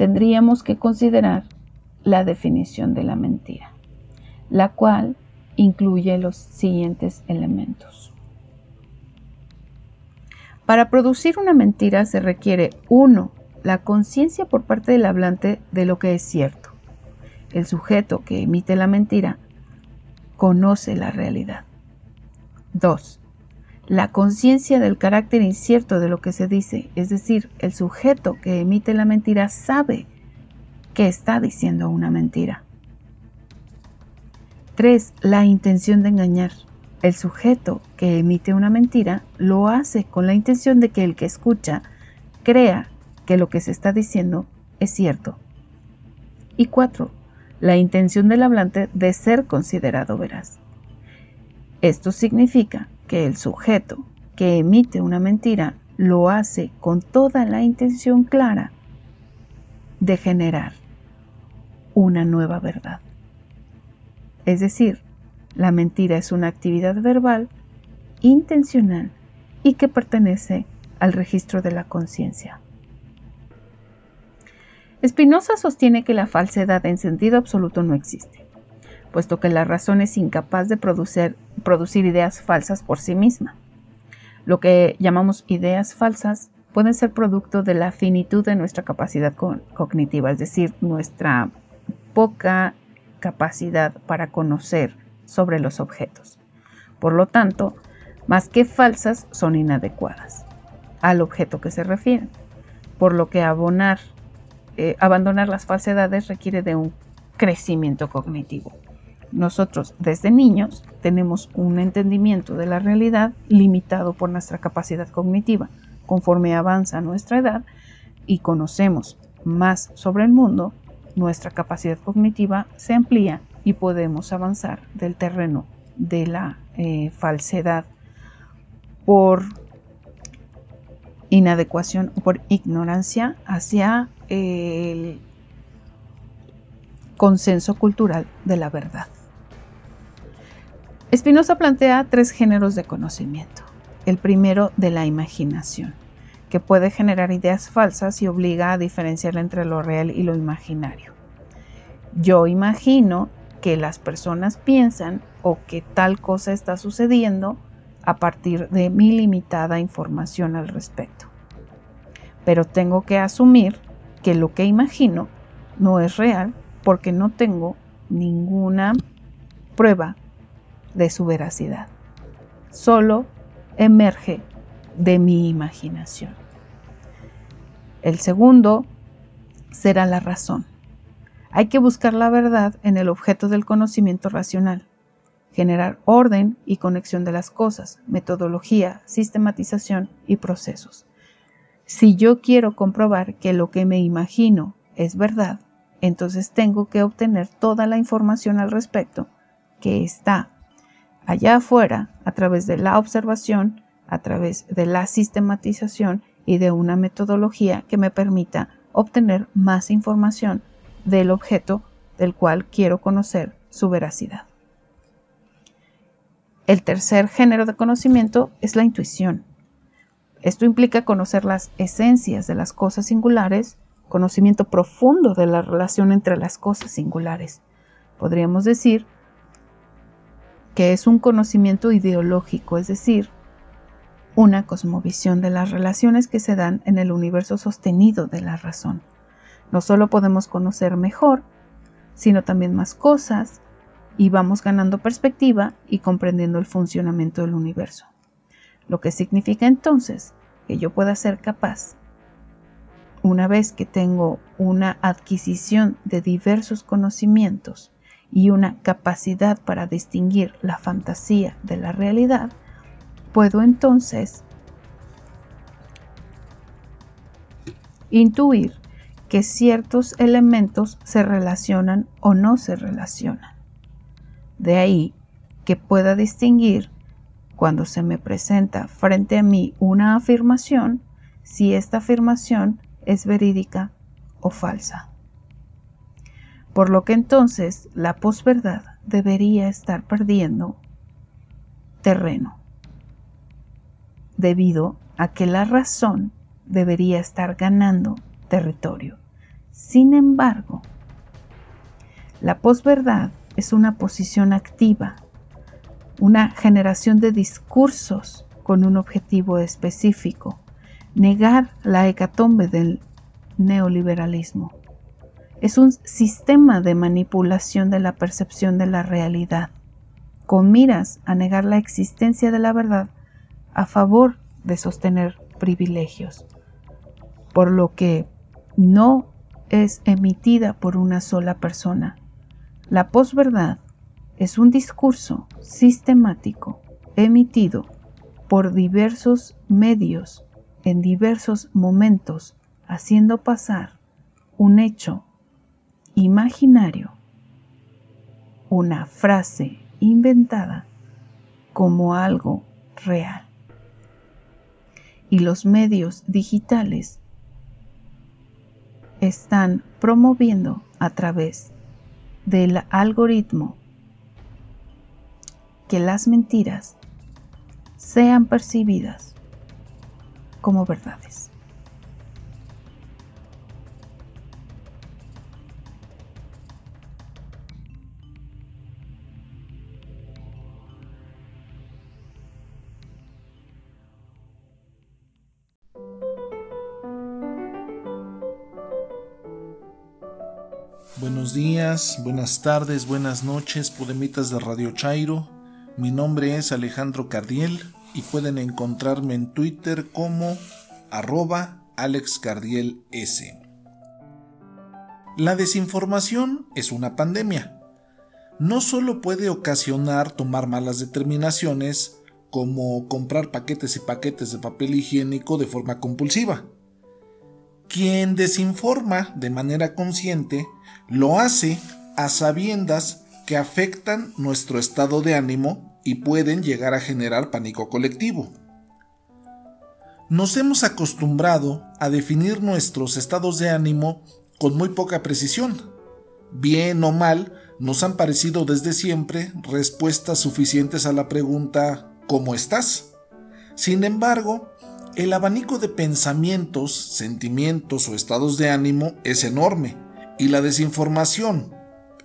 E: tendríamos que considerar la definición de la mentira, la cual incluye los siguientes elementos. Para producir una mentira se requiere 1. La conciencia por parte del hablante de lo que es cierto. el sujeto que emite la mentira conoce la realidad. 2. La conciencia del carácter incierto de lo que se dice, es decir, el sujeto que emite la mentira sabe que está diciendo una mentira. 3. La intención de engañar. El sujeto que emite una mentira lo hace con la intención de que el que escucha crea que lo que se está diciendo es cierto. Y 4. La intención del hablante de ser considerado veraz. Esto significa que el sujeto que emite una mentira lo hace con toda la intención clara de generar una nueva verdad. Es decir, la mentira es una actividad verbal intencional y que pertenece al registro de la conciencia. Spinoza sostiene que la falsedad en sentido absoluto no existe puesto que la razón es incapaz de producir, producir ideas falsas por sí misma. Lo que llamamos ideas falsas pueden ser producto de la finitud de nuestra capacidad cognitiva, es decir, nuestra poca capacidad para conocer sobre los objetos. Por lo tanto, más que falsas, son inadecuadas al objeto que se refieren, por lo que abonar, eh, abandonar las falsedades requiere de un crecimiento cognitivo nosotros desde niños tenemos un entendimiento de la realidad limitado por nuestra capacidad cognitiva. Conforme avanza nuestra edad y conocemos más sobre el mundo, nuestra capacidad cognitiva se amplía y podemos avanzar del terreno de la eh, falsedad por inadecuación o por ignorancia hacia el consenso cultural de la verdad. Spinoza plantea tres géneros de conocimiento. El primero de la imaginación, que puede generar ideas falsas y obliga a diferenciar entre lo real y lo imaginario. Yo imagino que las personas piensan o que tal cosa está sucediendo a partir de mi limitada información al respecto. Pero tengo que asumir que lo que imagino no es real porque no tengo ninguna prueba de su veracidad. Solo emerge de mi imaginación. El segundo será la razón. Hay que buscar la verdad en el objeto del conocimiento racional, generar orden y conexión de las cosas, metodología, sistematización y procesos. Si yo quiero comprobar que lo que me imagino es verdad, entonces tengo que obtener toda la información al respecto que está allá afuera a través de la observación, a través de la sistematización y de una metodología que me permita obtener más información del objeto del cual quiero conocer su veracidad. El tercer género de conocimiento es la intuición. Esto implica conocer las esencias de las cosas singulares, conocimiento profundo de la relación entre las cosas singulares. Podríamos decir que es un conocimiento ideológico, es decir, una cosmovisión de las relaciones que se dan en el universo sostenido de la razón. No solo podemos conocer mejor, sino también más cosas, y vamos ganando perspectiva y comprendiendo el funcionamiento del universo. Lo que significa entonces que yo pueda ser capaz, una vez que tengo una adquisición de diversos conocimientos, y una capacidad para distinguir la fantasía de la realidad, puedo entonces intuir que ciertos elementos se relacionan o no se relacionan. De ahí que pueda distinguir cuando se me presenta frente a mí una afirmación si esta afirmación es verídica o falsa por lo que entonces la posverdad debería estar perdiendo terreno, debido a que la razón debería estar ganando territorio. Sin embargo, la posverdad es una posición activa, una generación de discursos con un objetivo específico, negar la hecatombe del neoliberalismo es un sistema de manipulación de la percepción de la realidad, con miras a negar la existencia de la verdad a favor de sostener privilegios, por lo que no es emitida por una sola persona. La posverdad es un discurso sistemático emitido por diversos medios en diversos momentos, haciendo pasar un hecho imaginario, una frase inventada como algo real. Y los medios digitales están promoviendo a través del algoritmo que las mentiras sean percibidas como verdades.
F: Buenas tardes, buenas noches, podemitas de Radio Chairo. Mi nombre es Alejandro Cardiel y pueden encontrarme en Twitter como arroba AlexCardielS. La desinformación es una pandemia. No solo puede ocasionar tomar malas determinaciones como comprar paquetes y paquetes de papel higiénico de forma compulsiva, quien desinforma de manera consciente lo hace a sabiendas que afectan nuestro estado de ánimo y pueden llegar a generar pánico colectivo. Nos hemos acostumbrado a definir nuestros estados de ánimo con muy poca precisión. Bien o mal, nos han parecido desde siempre respuestas suficientes a la pregunta ¿cómo estás? Sin embargo, el abanico de pensamientos, sentimientos o estados de ánimo es enorme y la desinformación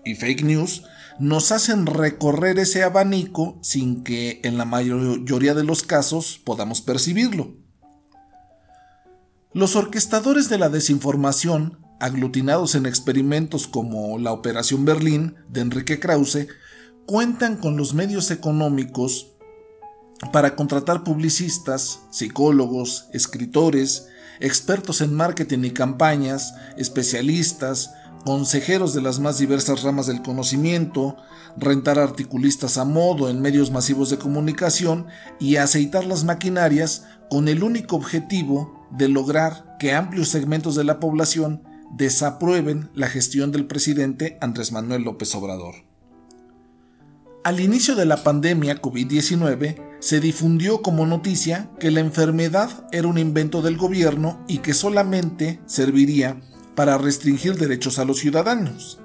F: y fake news nos hacen recorrer ese abanico sin que en la mayoría de los casos podamos percibirlo. Los orquestadores de la desinformación, aglutinados en experimentos como la Operación Berlín de Enrique Krause, cuentan con los medios económicos para contratar publicistas, psicólogos, escritores, expertos en marketing y campañas, especialistas, consejeros de las más diversas ramas del conocimiento, rentar articulistas a modo en medios masivos de comunicación y aceitar las maquinarias con el único objetivo de lograr que amplios segmentos de la población desaprueben la gestión del presidente Andrés Manuel López Obrador. Al inicio de la pandemia COVID-19, se difundió como noticia que la enfermedad era un invento del gobierno y que solamente serviría para restringir derechos a los ciudadanos.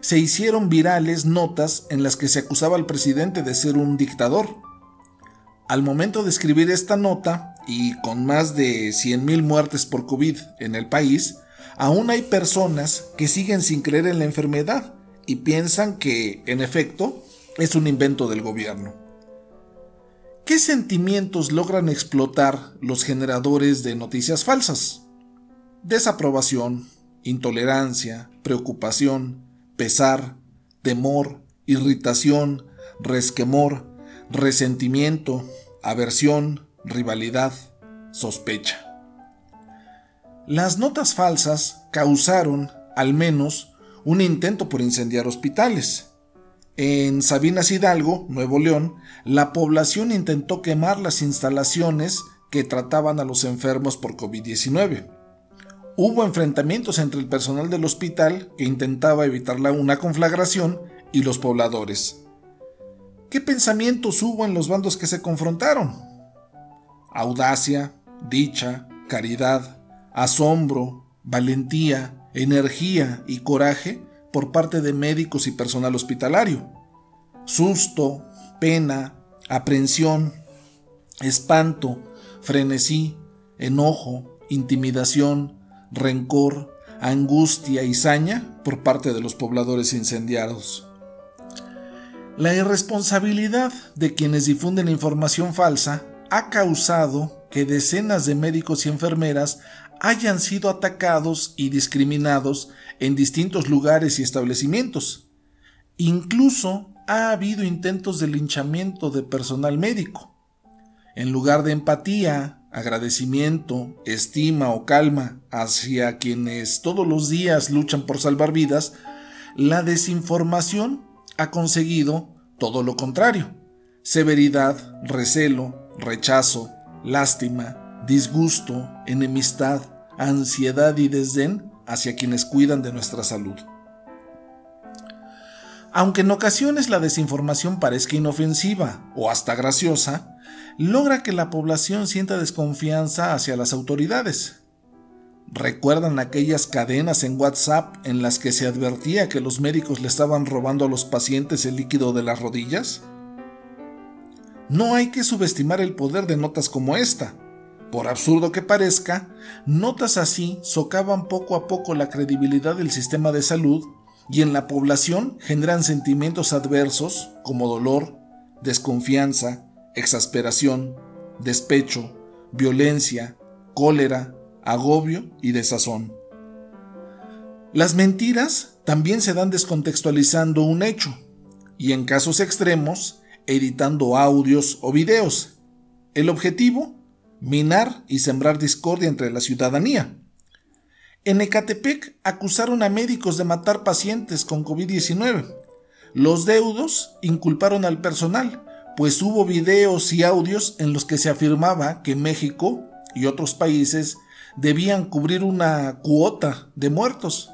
F: Se hicieron virales notas en las que se acusaba al presidente de ser un dictador. Al momento de escribir esta nota, y con más de 100.000 muertes por COVID en el país, aún hay personas que siguen sin creer en la enfermedad y piensan que, en efecto, es un invento del gobierno. ¿Qué sentimientos logran explotar los generadores de noticias falsas? Desaprobación, intolerancia, preocupación, pesar, temor, irritación, resquemor, resentimiento, aversión, rivalidad, sospecha. Las notas falsas causaron, al menos, un intento por incendiar hospitales, en Sabinas Hidalgo, Nuevo León, la población intentó quemar las instalaciones que trataban a los enfermos por COVID-19. Hubo enfrentamientos entre el personal del hospital que intentaba evitar una conflagración y los pobladores. ¿Qué pensamientos hubo en los bandos que se confrontaron? Audacia, dicha, caridad, asombro, valentía, energía y coraje por parte de médicos y personal hospitalario. Susto, pena, aprensión, espanto, frenesí, enojo, intimidación, rencor, angustia y saña por parte de los pobladores incendiados. La irresponsabilidad de quienes difunden información falsa ha causado que decenas de médicos y enfermeras hayan sido atacados y discriminados en distintos lugares y establecimientos. Incluso ha habido intentos de linchamiento de personal médico. En lugar de empatía, agradecimiento, estima o calma hacia quienes todos los días luchan por salvar vidas, la desinformación ha conseguido todo lo contrario. Severidad, recelo, rechazo, lástima, disgusto, enemistad, ansiedad y desdén hacia quienes cuidan de nuestra salud. Aunque en ocasiones la desinformación parezca inofensiva o hasta graciosa, logra que la población sienta desconfianza hacia las autoridades. ¿Recuerdan aquellas cadenas en WhatsApp en las que se advertía que los médicos le estaban robando a los pacientes el líquido de las rodillas? No hay que subestimar el poder de notas como esta. Por absurdo que parezca, notas así socavan poco a poco la credibilidad del sistema de salud y en la población generan sentimientos adversos como dolor, desconfianza, exasperación, despecho, violencia, cólera, agobio y desazón. Las mentiras también se dan descontextualizando un hecho y en casos extremos editando audios o videos. El objetivo, minar y sembrar discordia entre la ciudadanía. En Ecatepec acusaron a médicos de matar pacientes con COVID-19. Los deudos inculparon al personal, pues hubo videos y audios en los que se afirmaba que México y otros países debían cubrir una cuota de muertos.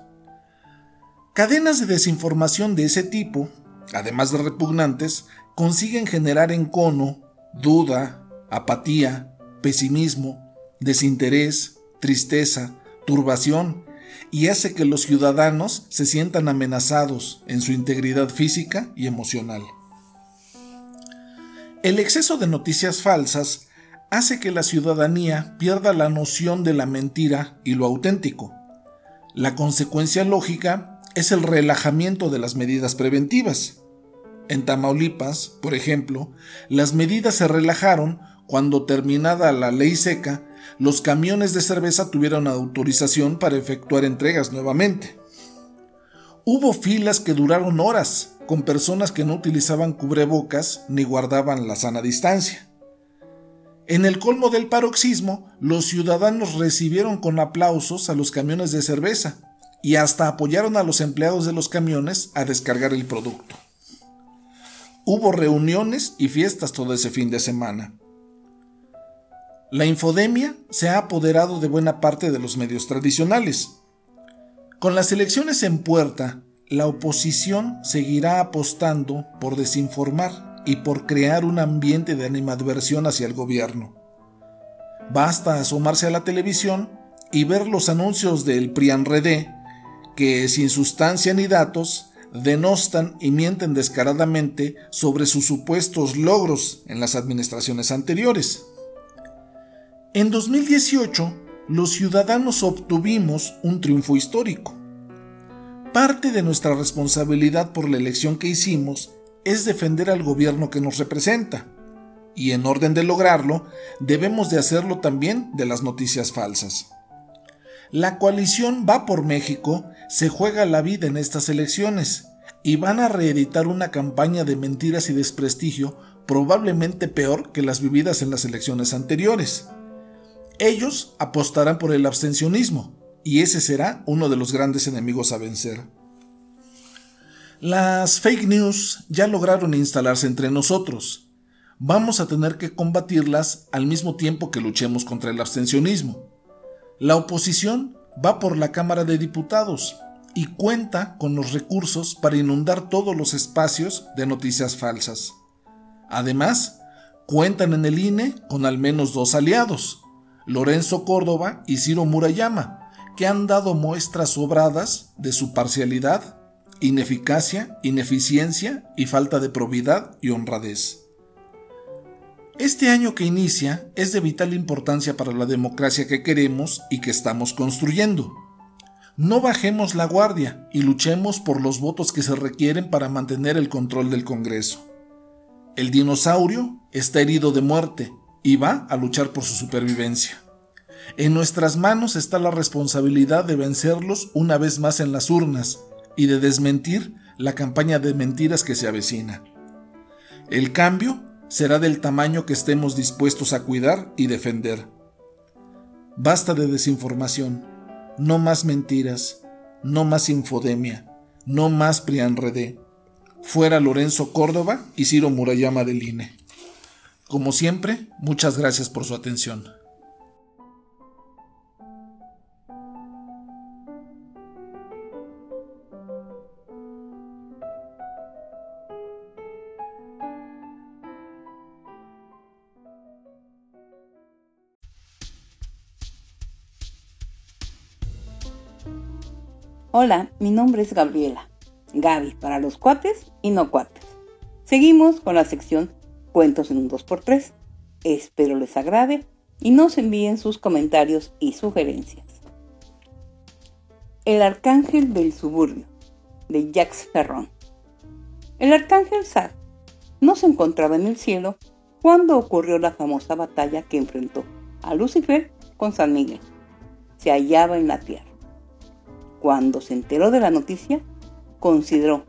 F: Cadenas de desinformación de ese tipo, además de repugnantes, consiguen generar encono, duda, apatía, pesimismo, desinterés, tristeza, turbación y hace que los ciudadanos se sientan amenazados en su integridad física y emocional. El exceso de noticias falsas hace que la ciudadanía pierda la noción de la mentira y lo auténtico. La consecuencia lógica es el relajamiento de las medidas preventivas. En Tamaulipas, por ejemplo, las medidas se relajaron cuando terminada la ley seca los camiones de cerveza tuvieron autorización para efectuar entregas nuevamente. Hubo filas que duraron horas, con personas que no utilizaban cubrebocas ni guardaban la sana distancia. En el colmo del paroxismo, los ciudadanos recibieron con aplausos a los camiones de cerveza y hasta apoyaron a los empleados de los camiones a descargar el producto. Hubo reuniones y fiestas todo ese fin de semana. La infodemia se ha apoderado de buena parte de los medios tradicionales. Con las elecciones en puerta, la oposición seguirá apostando por desinformar y por crear un ambiente de animadversión hacia el gobierno. Basta asomarse a la televisión y ver los anuncios del PRIANREDE que sin sustancia ni datos denostan y mienten descaradamente sobre sus supuestos logros en las administraciones anteriores. En 2018, los ciudadanos obtuvimos un triunfo histórico. Parte de nuestra responsabilidad por la elección que hicimos es defender al gobierno que nos representa, y en orden de lograrlo, debemos de hacerlo también de las noticias falsas. La coalición Va por México se juega la vida en estas elecciones y van a reeditar una campaña de mentiras y desprestigio probablemente peor que las vividas en las elecciones anteriores. Ellos apostarán por el abstencionismo, y ese será uno de los grandes enemigos a vencer. Las fake news ya lograron instalarse entre nosotros. Vamos a tener que combatirlas al mismo tiempo que luchemos contra el abstencionismo. La oposición va por la Cámara de Diputados y cuenta con los recursos para inundar todos los espacios de noticias falsas. Además, cuentan en el INE con al menos dos aliados, Lorenzo Córdoba y Ciro Murayama, que han dado muestras sobradas de su parcialidad, ineficacia, ineficiencia y falta de probidad y honradez. Este año que inicia es de vital importancia para la democracia que queremos y que estamos construyendo. No bajemos la guardia y luchemos por los votos que se requieren para mantener el control del Congreso. El dinosaurio está herido de muerte y va a luchar por su supervivencia. En nuestras manos está la responsabilidad de vencerlos una vez más en las urnas y de desmentir la campaña de mentiras que se avecina. El cambio será del tamaño que estemos dispuestos a cuidar y defender. Basta de desinformación, no más mentiras, no más infodemia, no más prianredé. Fuera Lorenzo Córdoba y Ciro Murayama del INE. Como siempre, muchas gracias por su atención.
B: Hola, mi nombre es Gabriela. Gaby para los cuates y no cuates. Seguimos con la sección Cuentos en un 2x3. Espero les agrade y nos envíen sus comentarios y sugerencias. El Arcángel del Suburbio, de Jacques Ferron. El Arcángel Zag no se encontraba en el cielo cuando ocurrió la famosa batalla que enfrentó a Lucifer con San Miguel. Se hallaba en la tierra. Cuando se enteró de la noticia, consideró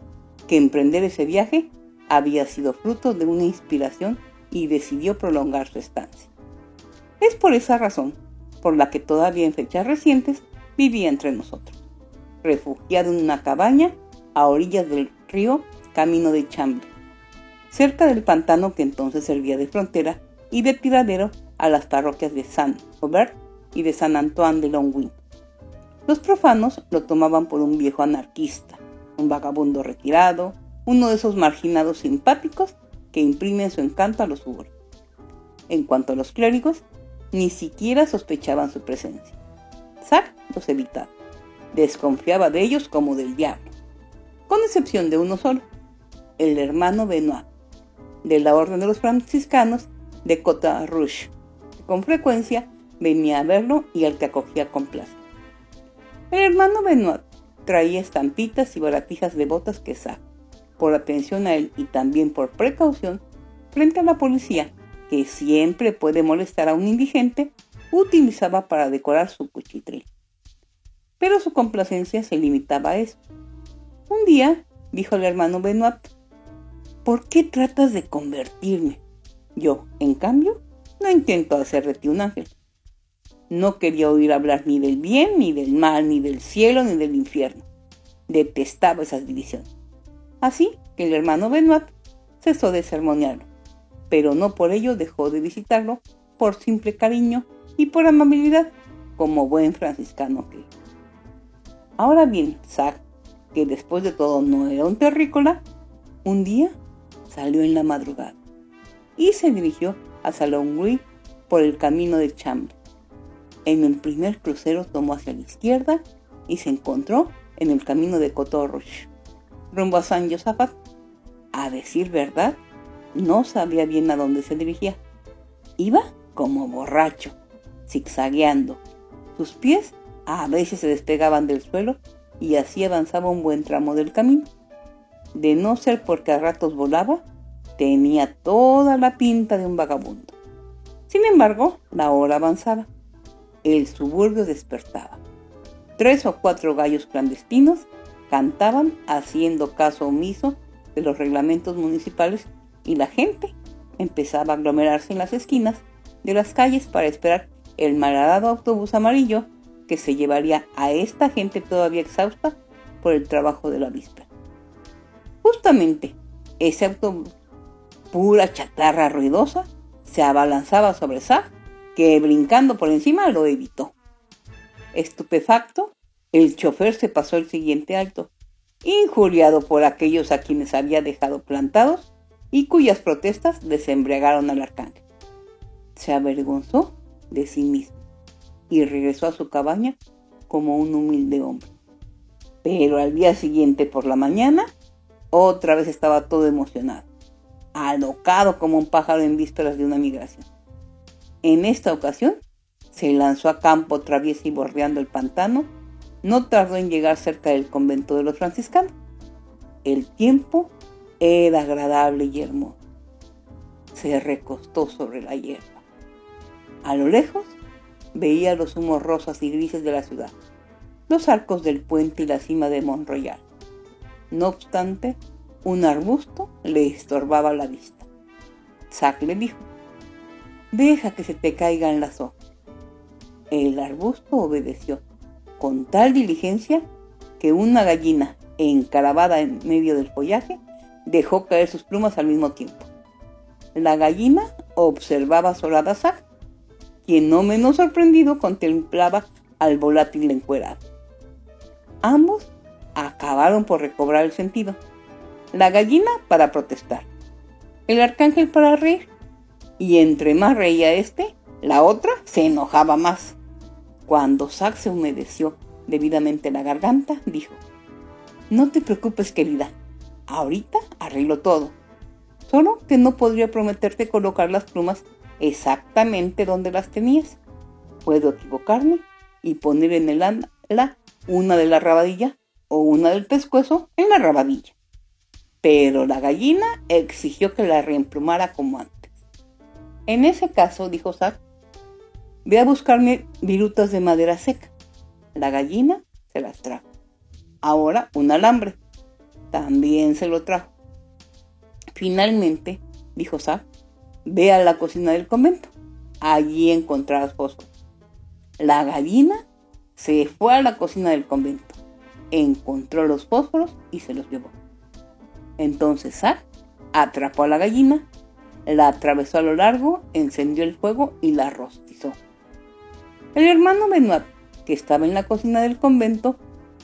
B: que emprender ese viaje había sido fruto de una inspiración y decidió prolongar su estancia. Es por esa razón por la que todavía en fechas recientes vivía entre nosotros, refugiado en una cabaña a orillas del río Camino de Chambre, cerca del pantano que entonces servía de frontera y de tiradero a las parroquias de San Aubert y de San Antoine de Longwy. Los profanos lo tomaban por un viejo anarquista, un vagabundo retirado, uno de esos marginados simpáticos que imprimen su encanto a los suburbios. En cuanto a los clérigos, ni siquiera sospechaban su presencia. Zack los evitaba. Desconfiaba de ellos como del diablo, con excepción de uno solo, el hermano Benoit, de la Orden de los Franciscanos de Cota Rouge, que con frecuencia venía a verlo y al que acogía con placer. El hermano Benoit traía estampitas y baratijas de botas que Zack, por atención a él y también por precaución, frente a la policía, que siempre puede molestar a un indigente, utilizaba para decorar su cuchitril. Pero su complacencia se limitaba a eso. Un día, dijo el hermano Benoit, ¿por qué tratas de convertirme? Yo, en cambio, no intento hacer de ti un ángel. No quería oír hablar ni del bien, ni del mal, ni del cielo, ni del infierno. Detestaba esas divisiones. Así que el hermano Benoit cesó de sermonearlo, pero no por ello dejó de visitarlo por simple cariño y por amabilidad, como buen franciscano que Ahora bien, Zack, que después de todo no era un terrícola, un día salió en la madrugada y se dirigió a Salongui por el camino de Chambre. En el primer crucero tomó hacia la izquierda y se encontró en el camino de Cotorroche, rumbo a San Josafat. A decir verdad, no sabía bien a dónde se dirigía. Iba como borracho, zigzagueando. Sus pies a veces se despegaban del suelo y así avanzaba un buen tramo del camino. De no ser porque a ratos volaba, tenía toda la pinta de un vagabundo. Sin embargo, la hora avanzaba el suburbio despertaba. Tres o cuatro gallos clandestinos cantaban haciendo caso omiso de los reglamentos municipales y la gente empezaba a aglomerarse en las esquinas de las calles para esperar el malhadado autobús amarillo que se llevaría a esta gente todavía exhausta por el trabajo de la víspera. Justamente ese autobús, pura chatarra ruidosa, se abalanzaba sobre Zag que brincando por encima lo evitó. Estupefacto, el chofer se pasó el siguiente alto, injuriado por aquellos a quienes había dejado plantados y cuyas protestas desembriagaron al arcángel. Se avergonzó de sí mismo y regresó a su cabaña como un humilde hombre. Pero al día siguiente por la mañana, otra vez estaba todo emocionado, alocado como un pájaro en vísperas de una migración. En esta ocasión, se lanzó a campo travieso y bordeando el pantano. No tardó en llegar cerca del convento de los franciscanos. El tiempo era agradable y hermoso. Se recostó sobre la hierba. A lo lejos veía los humos rosas y grises de la ciudad, los arcos del puente y la cima de Mont Royal. No obstante, un arbusto le estorbaba la vista. Zack le dijo, deja que se te caigan las hojas. El arbusto obedeció con tal diligencia que una gallina encaravada en medio del follaje dejó caer sus plumas al mismo tiempo. La gallina observaba a Zack, quien no menos sorprendido contemplaba al volátil encuerado. Ambos acabaron por recobrar el sentido. La gallina para protestar, el arcángel para reír, y entre más reía este, la otra se enojaba más. Cuando Zack se humedeció debidamente la garganta, dijo, No te preocupes querida, ahorita arreglo todo. Solo que no podría prometerte colocar las plumas exactamente donde las tenías. Puedo equivocarme y poner en el ala una de la rabadilla o una del pescuezo en la rabadilla. Pero la gallina exigió que la reemplumara como antes. En ese caso, dijo Zack, ve a buscarme virutas de madera seca. La gallina se las trajo. Ahora un alambre. También se lo trajo. Finalmente, dijo Zack, ve a la cocina del convento. Allí encontrarás fósforos. La gallina se fue a la cocina del convento, encontró los fósforos y se los llevó. Entonces Zack atrapó a la gallina, la atravesó a lo largo, encendió el fuego y la rostizó. El hermano Benoit, que estaba en la cocina del convento,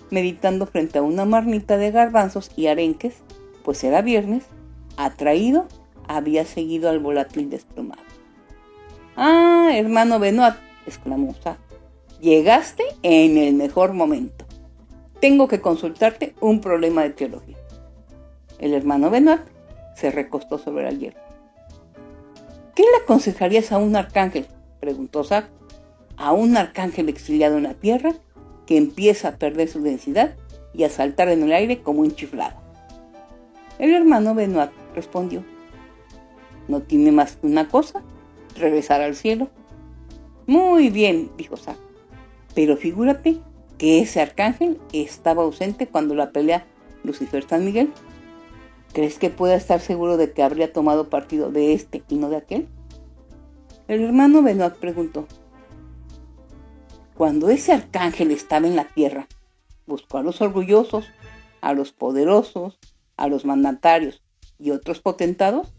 B: meditando frente a una marmita de garbanzos y arenques, pues era viernes, atraído, había seguido al volátil desplomado. Ah, hermano Benoit, exclamó Zack, llegaste en el mejor momento. Tengo que consultarte un problema de teología. El hermano Benoit se recostó sobre el hierro. ¿Qué le aconsejarías a un arcángel? preguntó Zack. A un arcángel exiliado en la tierra que empieza a perder su densidad y a saltar en el aire como un chiflado. El hermano Benoit respondió, no tiene más que una cosa, regresar al cielo. Muy bien, dijo Zack, pero figúrate que ese arcángel estaba ausente cuando la pelea Lucifer San Miguel. ¿Crees que pueda estar seguro de que habría tomado partido de este y no de aquel? El hermano Benoit preguntó. Cuando ese arcángel estaba en la tierra, buscó a los orgullosos, a los poderosos, a los mandatarios y otros potentados?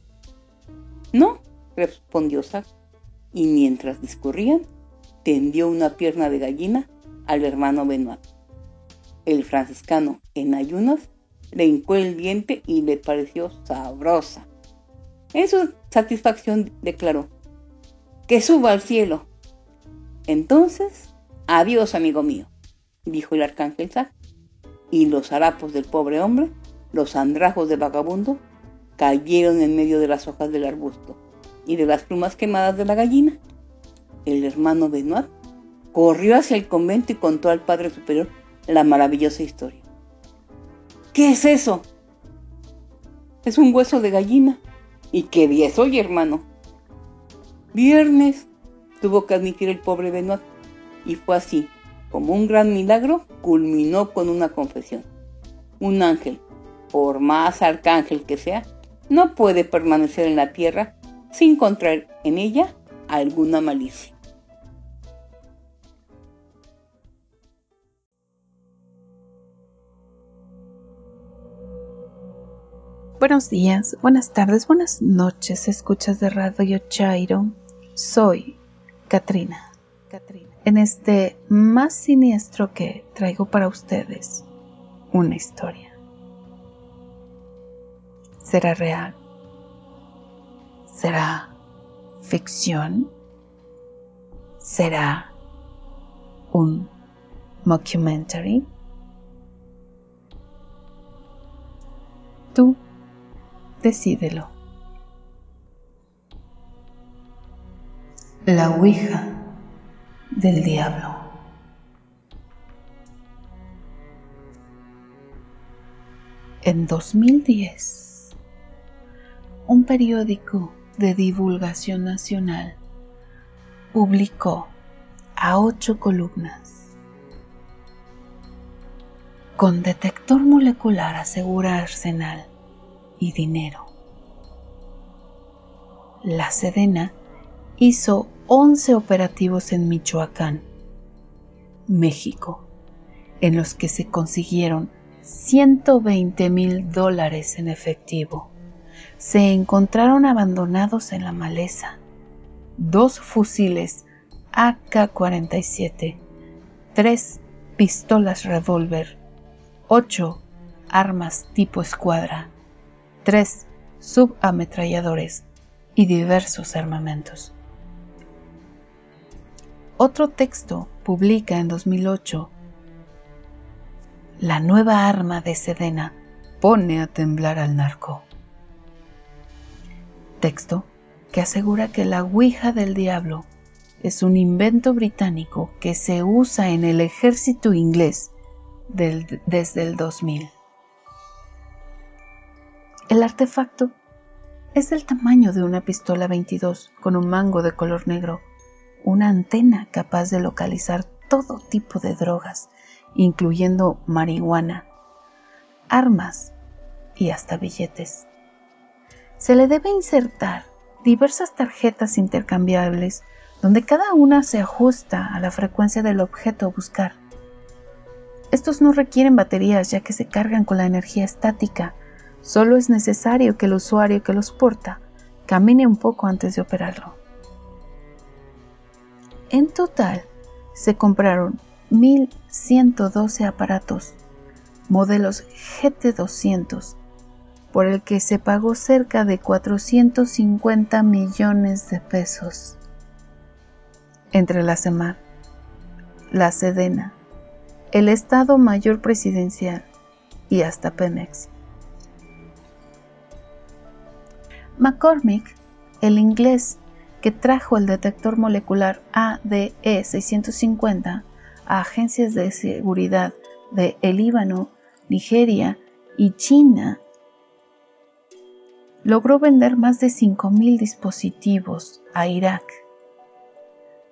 B: No, respondió Zack, y mientras discurrían, tendió una pierna de gallina al hermano Benoit. El franciscano, en ayunas, le hincó el diente y le pareció sabrosa. En su satisfacción declaró, que suba al cielo. Entonces, adiós amigo mío, dijo el arcángel Zack, y los harapos del pobre hombre, los andrajos de vagabundo, cayeron en medio de las hojas del arbusto y de las plumas quemadas de la gallina. El hermano Benoit corrió hacia el convento y contó al Padre Superior la maravillosa historia. ¿Qué es eso? Es un hueso de gallina. ¿Y qué día es hoy, hermano? Viernes, tuvo que admitir el pobre Benoit. Y fue así, como un gran milagro, culminó con una confesión. Un ángel, por más arcángel que sea, no puede permanecer en la tierra sin encontrar en ella alguna malicia.
E: Buenos días, buenas tardes, buenas noches, escuchas de Radio Chairo. Soy Katrina. Katrina. En este más siniestro que traigo para ustedes una historia. ¿Será real? ¿Será ficción? ¿Será un mockumentary? Tú decídelo. La Ouija del Diablo. En 2010, un periódico de divulgación nacional publicó a ocho columnas. Con detector molecular asegura arsenal y dinero. La Sedena hizo 11 operativos en Michoacán, México, en los que se consiguieron 120 mil dólares en efectivo. Se encontraron abandonados en la maleza dos fusiles AK-47, tres pistolas revólver, ocho armas tipo escuadra, tres subametralladores y diversos armamentos. Otro texto publica en 2008 La nueva arma de Sedena pone a temblar al narco. Texto que asegura que la Ouija del Diablo es un invento británico que se usa en el ejército inglés desde el 2000. El artefacto es del tamaño de una pistola 22 con un mango de color negro, una antena capaz de localizar todo tipo de drogas, incluyendo marihuana, armas y hasta billetes. Se le debe insertar diversas tarjetas intercambiables donde cada una se ajusta a la frecuencia del objeto a buscar. Estos no requieren baterías ya que se cargan con la energía estática. Solo es necesario que el usuario que los porta camine un poco antes de operarlo. En total, se compraron 1.112 aparatos, modelos GT200, por el que se pagó cerca de 450 millones de pesos. Entre la SEMAR, la SEDENA, el Estado Mayor Presidencial y hasta Pemex. McCormick, el inglés que trajo el detector molecular ADE 650 a agencias de seguridad de el Líbano, Nigeria y China logró vender más de 5.000 dispositivos a Irak,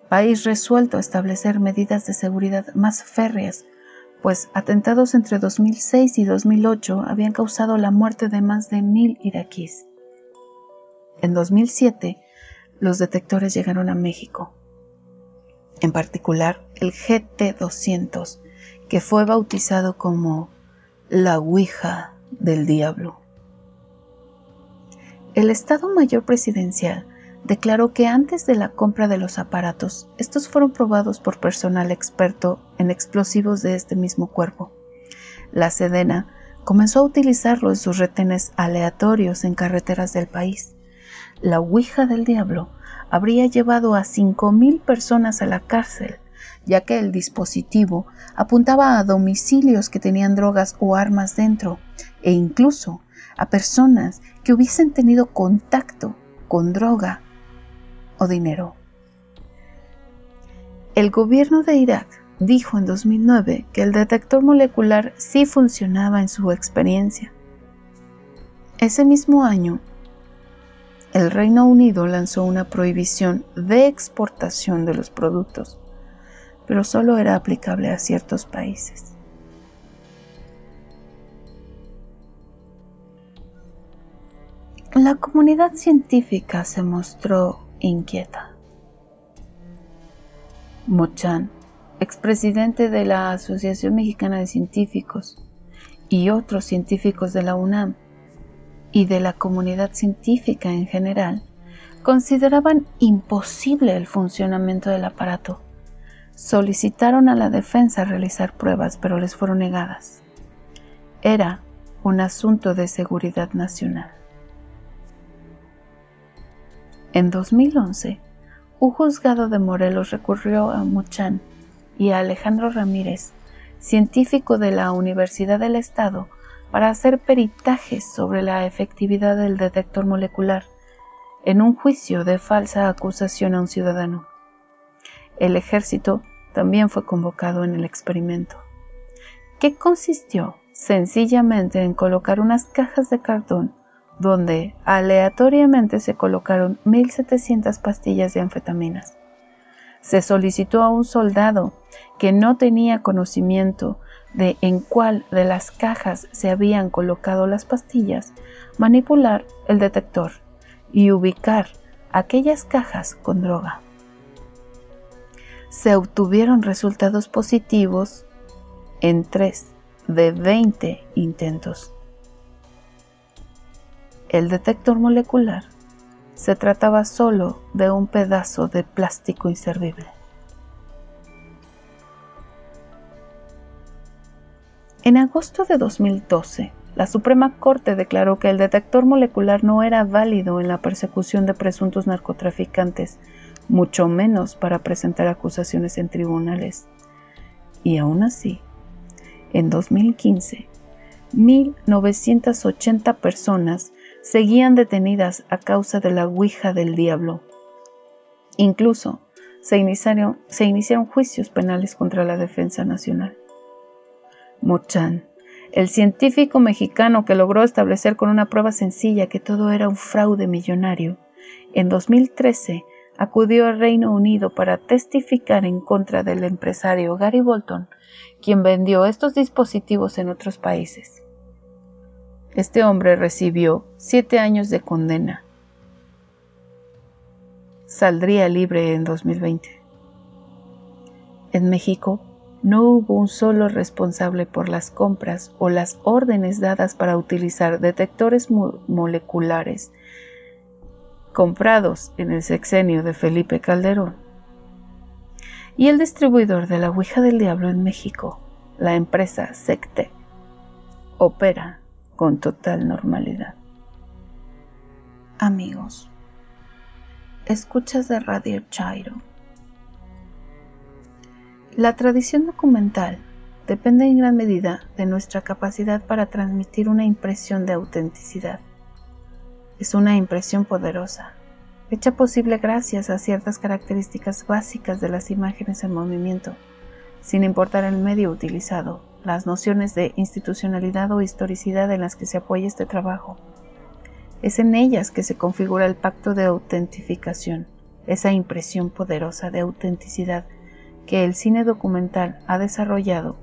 E: país resuelto a establecer medidas de seguridad más férreas, pues atentados entre 2006 y 2008 habían causado la muerte de más de mil iraquíes. En 2007, los detectores llegaron a México, en particular el GT200, que fue bautizado como la Ouija del Diablo. El Estado Mayor Presidencial declaró que antes de la compra de los aparatos, estos fueron probados por personal experto en explosivos de este mismo cuerpo. La Sedena comenzó a utilizarlo en sus retenes aleatorios en carreteras del país. La Ouija del Diablo habría llevado a 5.000 personas a la cárcel, ya que el dispositivo apuntaba a domicilios que tenían drogas o armas dentro, e incluso a personas que hubiesen tenido contacto con droga o dinero. El gobierno de Irak dijo en 2009 que el detector molecular sí funcionaba en su experiencia. Ese mismo año, el Reino Unido lanzó una prohibición de exportación de los productos, pero solo era aplicable a ciertos países. La comunidad científica se mostró inquieta. Mochan, expresidente de la Asociación Mexicana de Científicos, y otros científicos de la UNAM y de la comunidad científica en general, consideraban imposible el funcionamiento del aparato. Solicitaron a la defensa realizar pruebas, pero les fueron negadas. Era un asunto de seguridad nacional. En 2011, un juzgado de Morelos recurrió a Muchan y a Alejandro Ramírez, científico de la Universidad del Estado, para hacer peritajes sobre la efectividad del detector molecular en un juicio de falsa acusación a un ciudadano. El ejército también fue convocado en el experimento, que consistió sencillamente en colocar unas cajas de cartón donde aleatoriamente se colocaron 1.700 pastillas de anfetaminas. se solicitó a un soldado que no tenía conocimiento de en cuál de las cajas se habían colocado las pastillas, manipular el detector y ubicar aquellas cajas con droga. Se obtuvieron resultados positivos en 3 de 20 intentos. El detector molecular se trataba solo de un pedazo de plástico inservible. En agosto de 2012, la Suprema Corte declaró que el detector molecular no era válido en la persecución de presuntos narcotraficantes, mucho menos para presentar acusaciones en tribunales. Y aún así, en 2015, 1.980 personas seguían detenidas a causa de la Ouija del Diablo. Incluso se iniciaron, se iniciaron juicios penales contra la defensa nacional. Mochan, el científico mexicano que logró establecer con una prueba sencilla que todo era un fraude millonario, en 2013 acudió al Reino Unido para testificar en contra del empresario Gary Bolton, quien vendió estos dispositivos en otros países. Este hombre recibió siete años de condena. Saldría libre en 2020. En México, no hubo un solo responsable por las compras o las órdenes dadas para utilizar detectores moleculares comprados en el sexenio de Felipe Calderón. Y el distribuidor de la Ouija del Diablo en México, la empresa Secte, opera con total normalidad. Amigos, escuchas de Radio Chairo la tradición documental depende en gran medida de nuestra capacidad para transmitir una impresión de autenticidad. Es una impresión poderosa, hecha posible gracias a ciertas características básicas de las imágenes en movimiento, sin importar el medio utilizado, las nociones de institucionalidad o historicidad en las que se apoya este trabajo. Es en ellas que se configura el pacto de autentificación, esa impresión poderosa de autenticidad que el cine documental ha desarrollado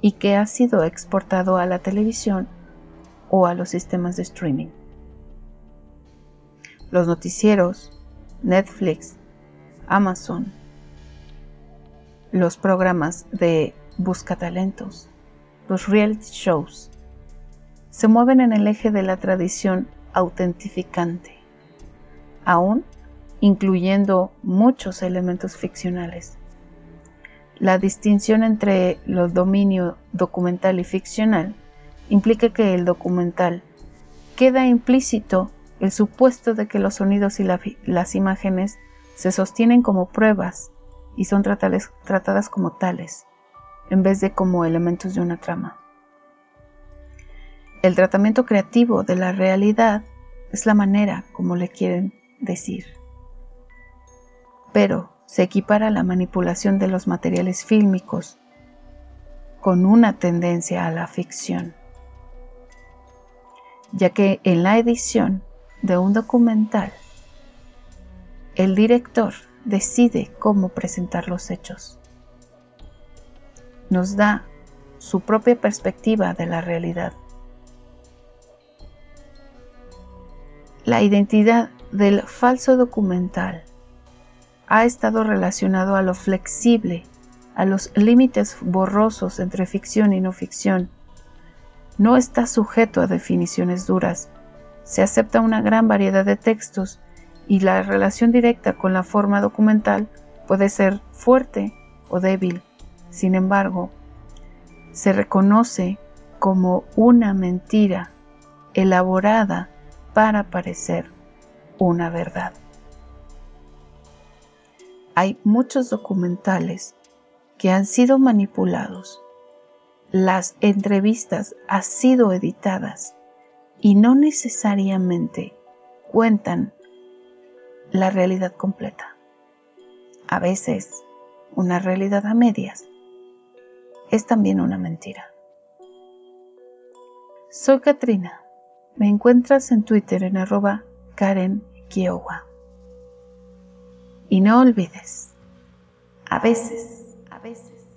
E: y que ha sido exportado a la televisión o a los sistemas de streaming. Los noticieros, Netflix, Amazon, los programas de Busca Talentos, los reality shows, se mueven en el eje de la tradición autentificante, aún incluyendo muchos elementos ficcionales. La distinción entre los dominio documental y ficcional implica que el documental queda implícito el supuesto de que los sonidos y las imágenes se sostienen como pruebas y son tratadas como tales, en vez de como elementos de una trama. El tratamiento creativo de la realidad es la manera como le quieren decir. Pero se equipara la manipulación de los materiales fílmicos con una tendencia a la ficción, ya que en la edición de un documental, el director decide cómo presentar los hechos. Nos da su propia perspectiva de la realidad. La identidad del falso documental ha estado relacionado a lo flexible, a los límites borrosos entre ficción y no ficción. No está sujeto a definiciones duras. Se acepta una gran variedad de textos y la relación directa con la forma documental puede ser fuerte o débil. Sin embargo, se reconoce como una mentira elaborada para parecer una verdad hay muchos documentales que han sido manipulados. Las entrevistas han sido editadas y no necesariamente cuentan la realidad completa. A veces, una realidad a medias es también una mentira. Soy Katrina. Me encuentras en Twitter en arroba Karen Kiowa. Y no olvides, A veces, a veces,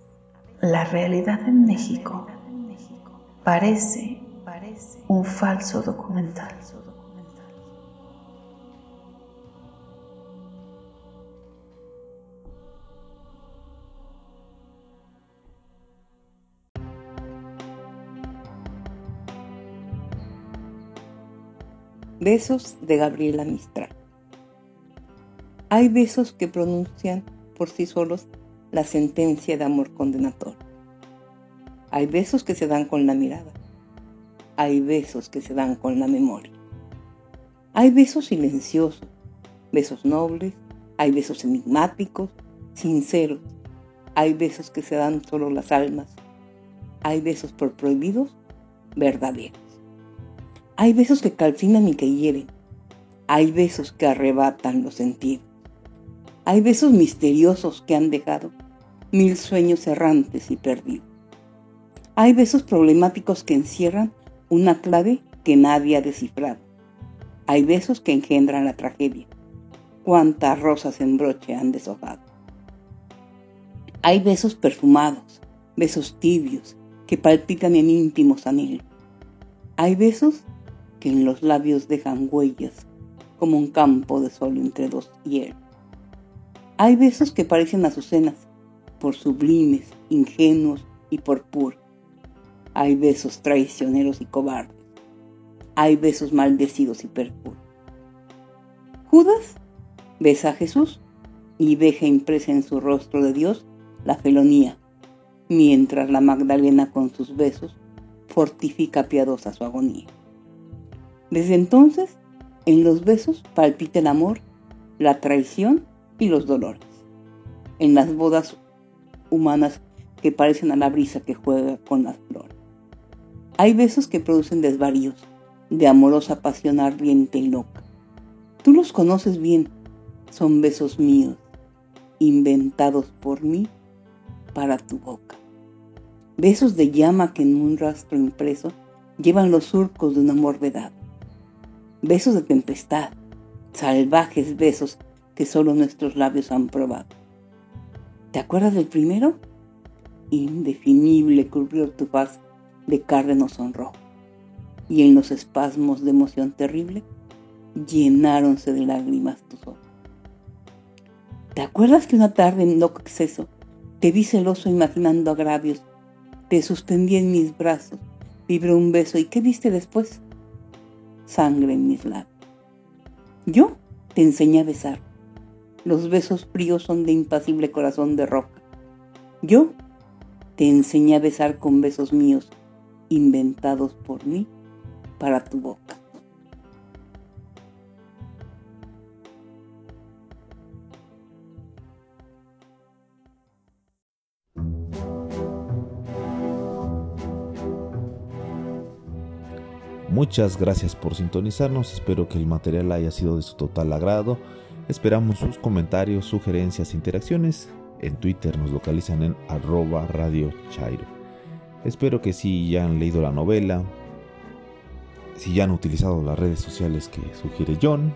E: la realidad en México parece un falso documental.
B: Besos de Gabriela Mistral. Hay besos que pronuncian por sí solos la sentencia de amor condenatorio. Hay besos que se dan con la mirada. Hay besos que se dan con la memoria. Hay besos silenciosos, besos nobles, hay besos enigmáticos, sinceros. Hay besos que se dan solo las almas. Hay besos por prohibidos, verdaderos. Hay besos que calcinan y que hieren. Hay besos que arrebatan los sentidos. Hay besos misteriosos que han dejado mil sueños errantes y perdidos. Hay besos problemáticos que encierran una clave que nadie ha descifrado. Hay besos que engendran la tragedia. Cuántas rosas en broche han deshojado. Hay besos perfumados, besos tibios que palpitan en íntimos anhelos. Hay besos que en los labios dejan huellas, como un campo de sol entre dos hielos. Hay besos que parecen azucenas, por sublimes, ingenuos y por puros. Hay besos traicioneros y cobardes. Hay besos maldecidos y perpuros. Judas besa a Jesús y deja impresa en su rostro de Dios la felonía, mientras la Magdalena con sus besos fortifica piadosa su agonía. Desde entonces, en los besos palpita el amor, la traición y los dolores. En las bodas humanas que parecen a la brisa que juega con las flores. Hay besos que producen desvaríos, de amorosa pasión ardiente y loca. Tú los conoces bien, son besos míos, inventados por mí para tu boca. Besos de llama que en un rastro impreso llevan los surcos de un amor vedado besos de tempestad, salvajes besos que solo nuestros labios han probado. ¿Te acuerdas del primero? Indefinible cubrió tu faz de cárdeno sonrojo, y en los espasmos de emoción terrible llenáronse de lágrimas tus ojos. ¿Te acuerdas que una tarde en loco exceso te vi celoso imaginando agravios? Te suspendí en mis brazos, vibró un beso y ¿qué viste después? sangre en mis labios. Yo te enseñé a besar. Los besos fríos son de impasible corazón de roca. Yo te enseñé a besar con besos míos, inventados por mí para tu boca.
A: Muchas gracias por sintonizarnos, espero que el material haya sido de su total agrado. Esperamos sus comentarios, sugerencias, interacciones. En Twitter nos localizan en arroba radio chairo. Espero que si ya han leído la novela, si ya han utilizado las redes sociales que sugiere John,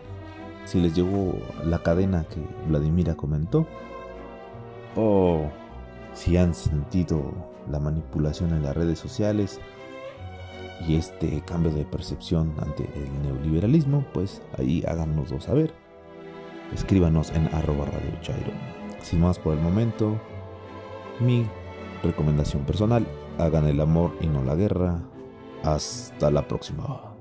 A: si les llegó la cadena que Vladimira comentó, o si han sentido la manipulación en las redes sociales, y este cambio de percepción ante el neoliberalismo, pues ahí háganoslo saber. Escríbanos en arroba radio chairo. Sin más por el momento, mi recomendación personal, hagan el amor y no la guerra. Hasta la próxima.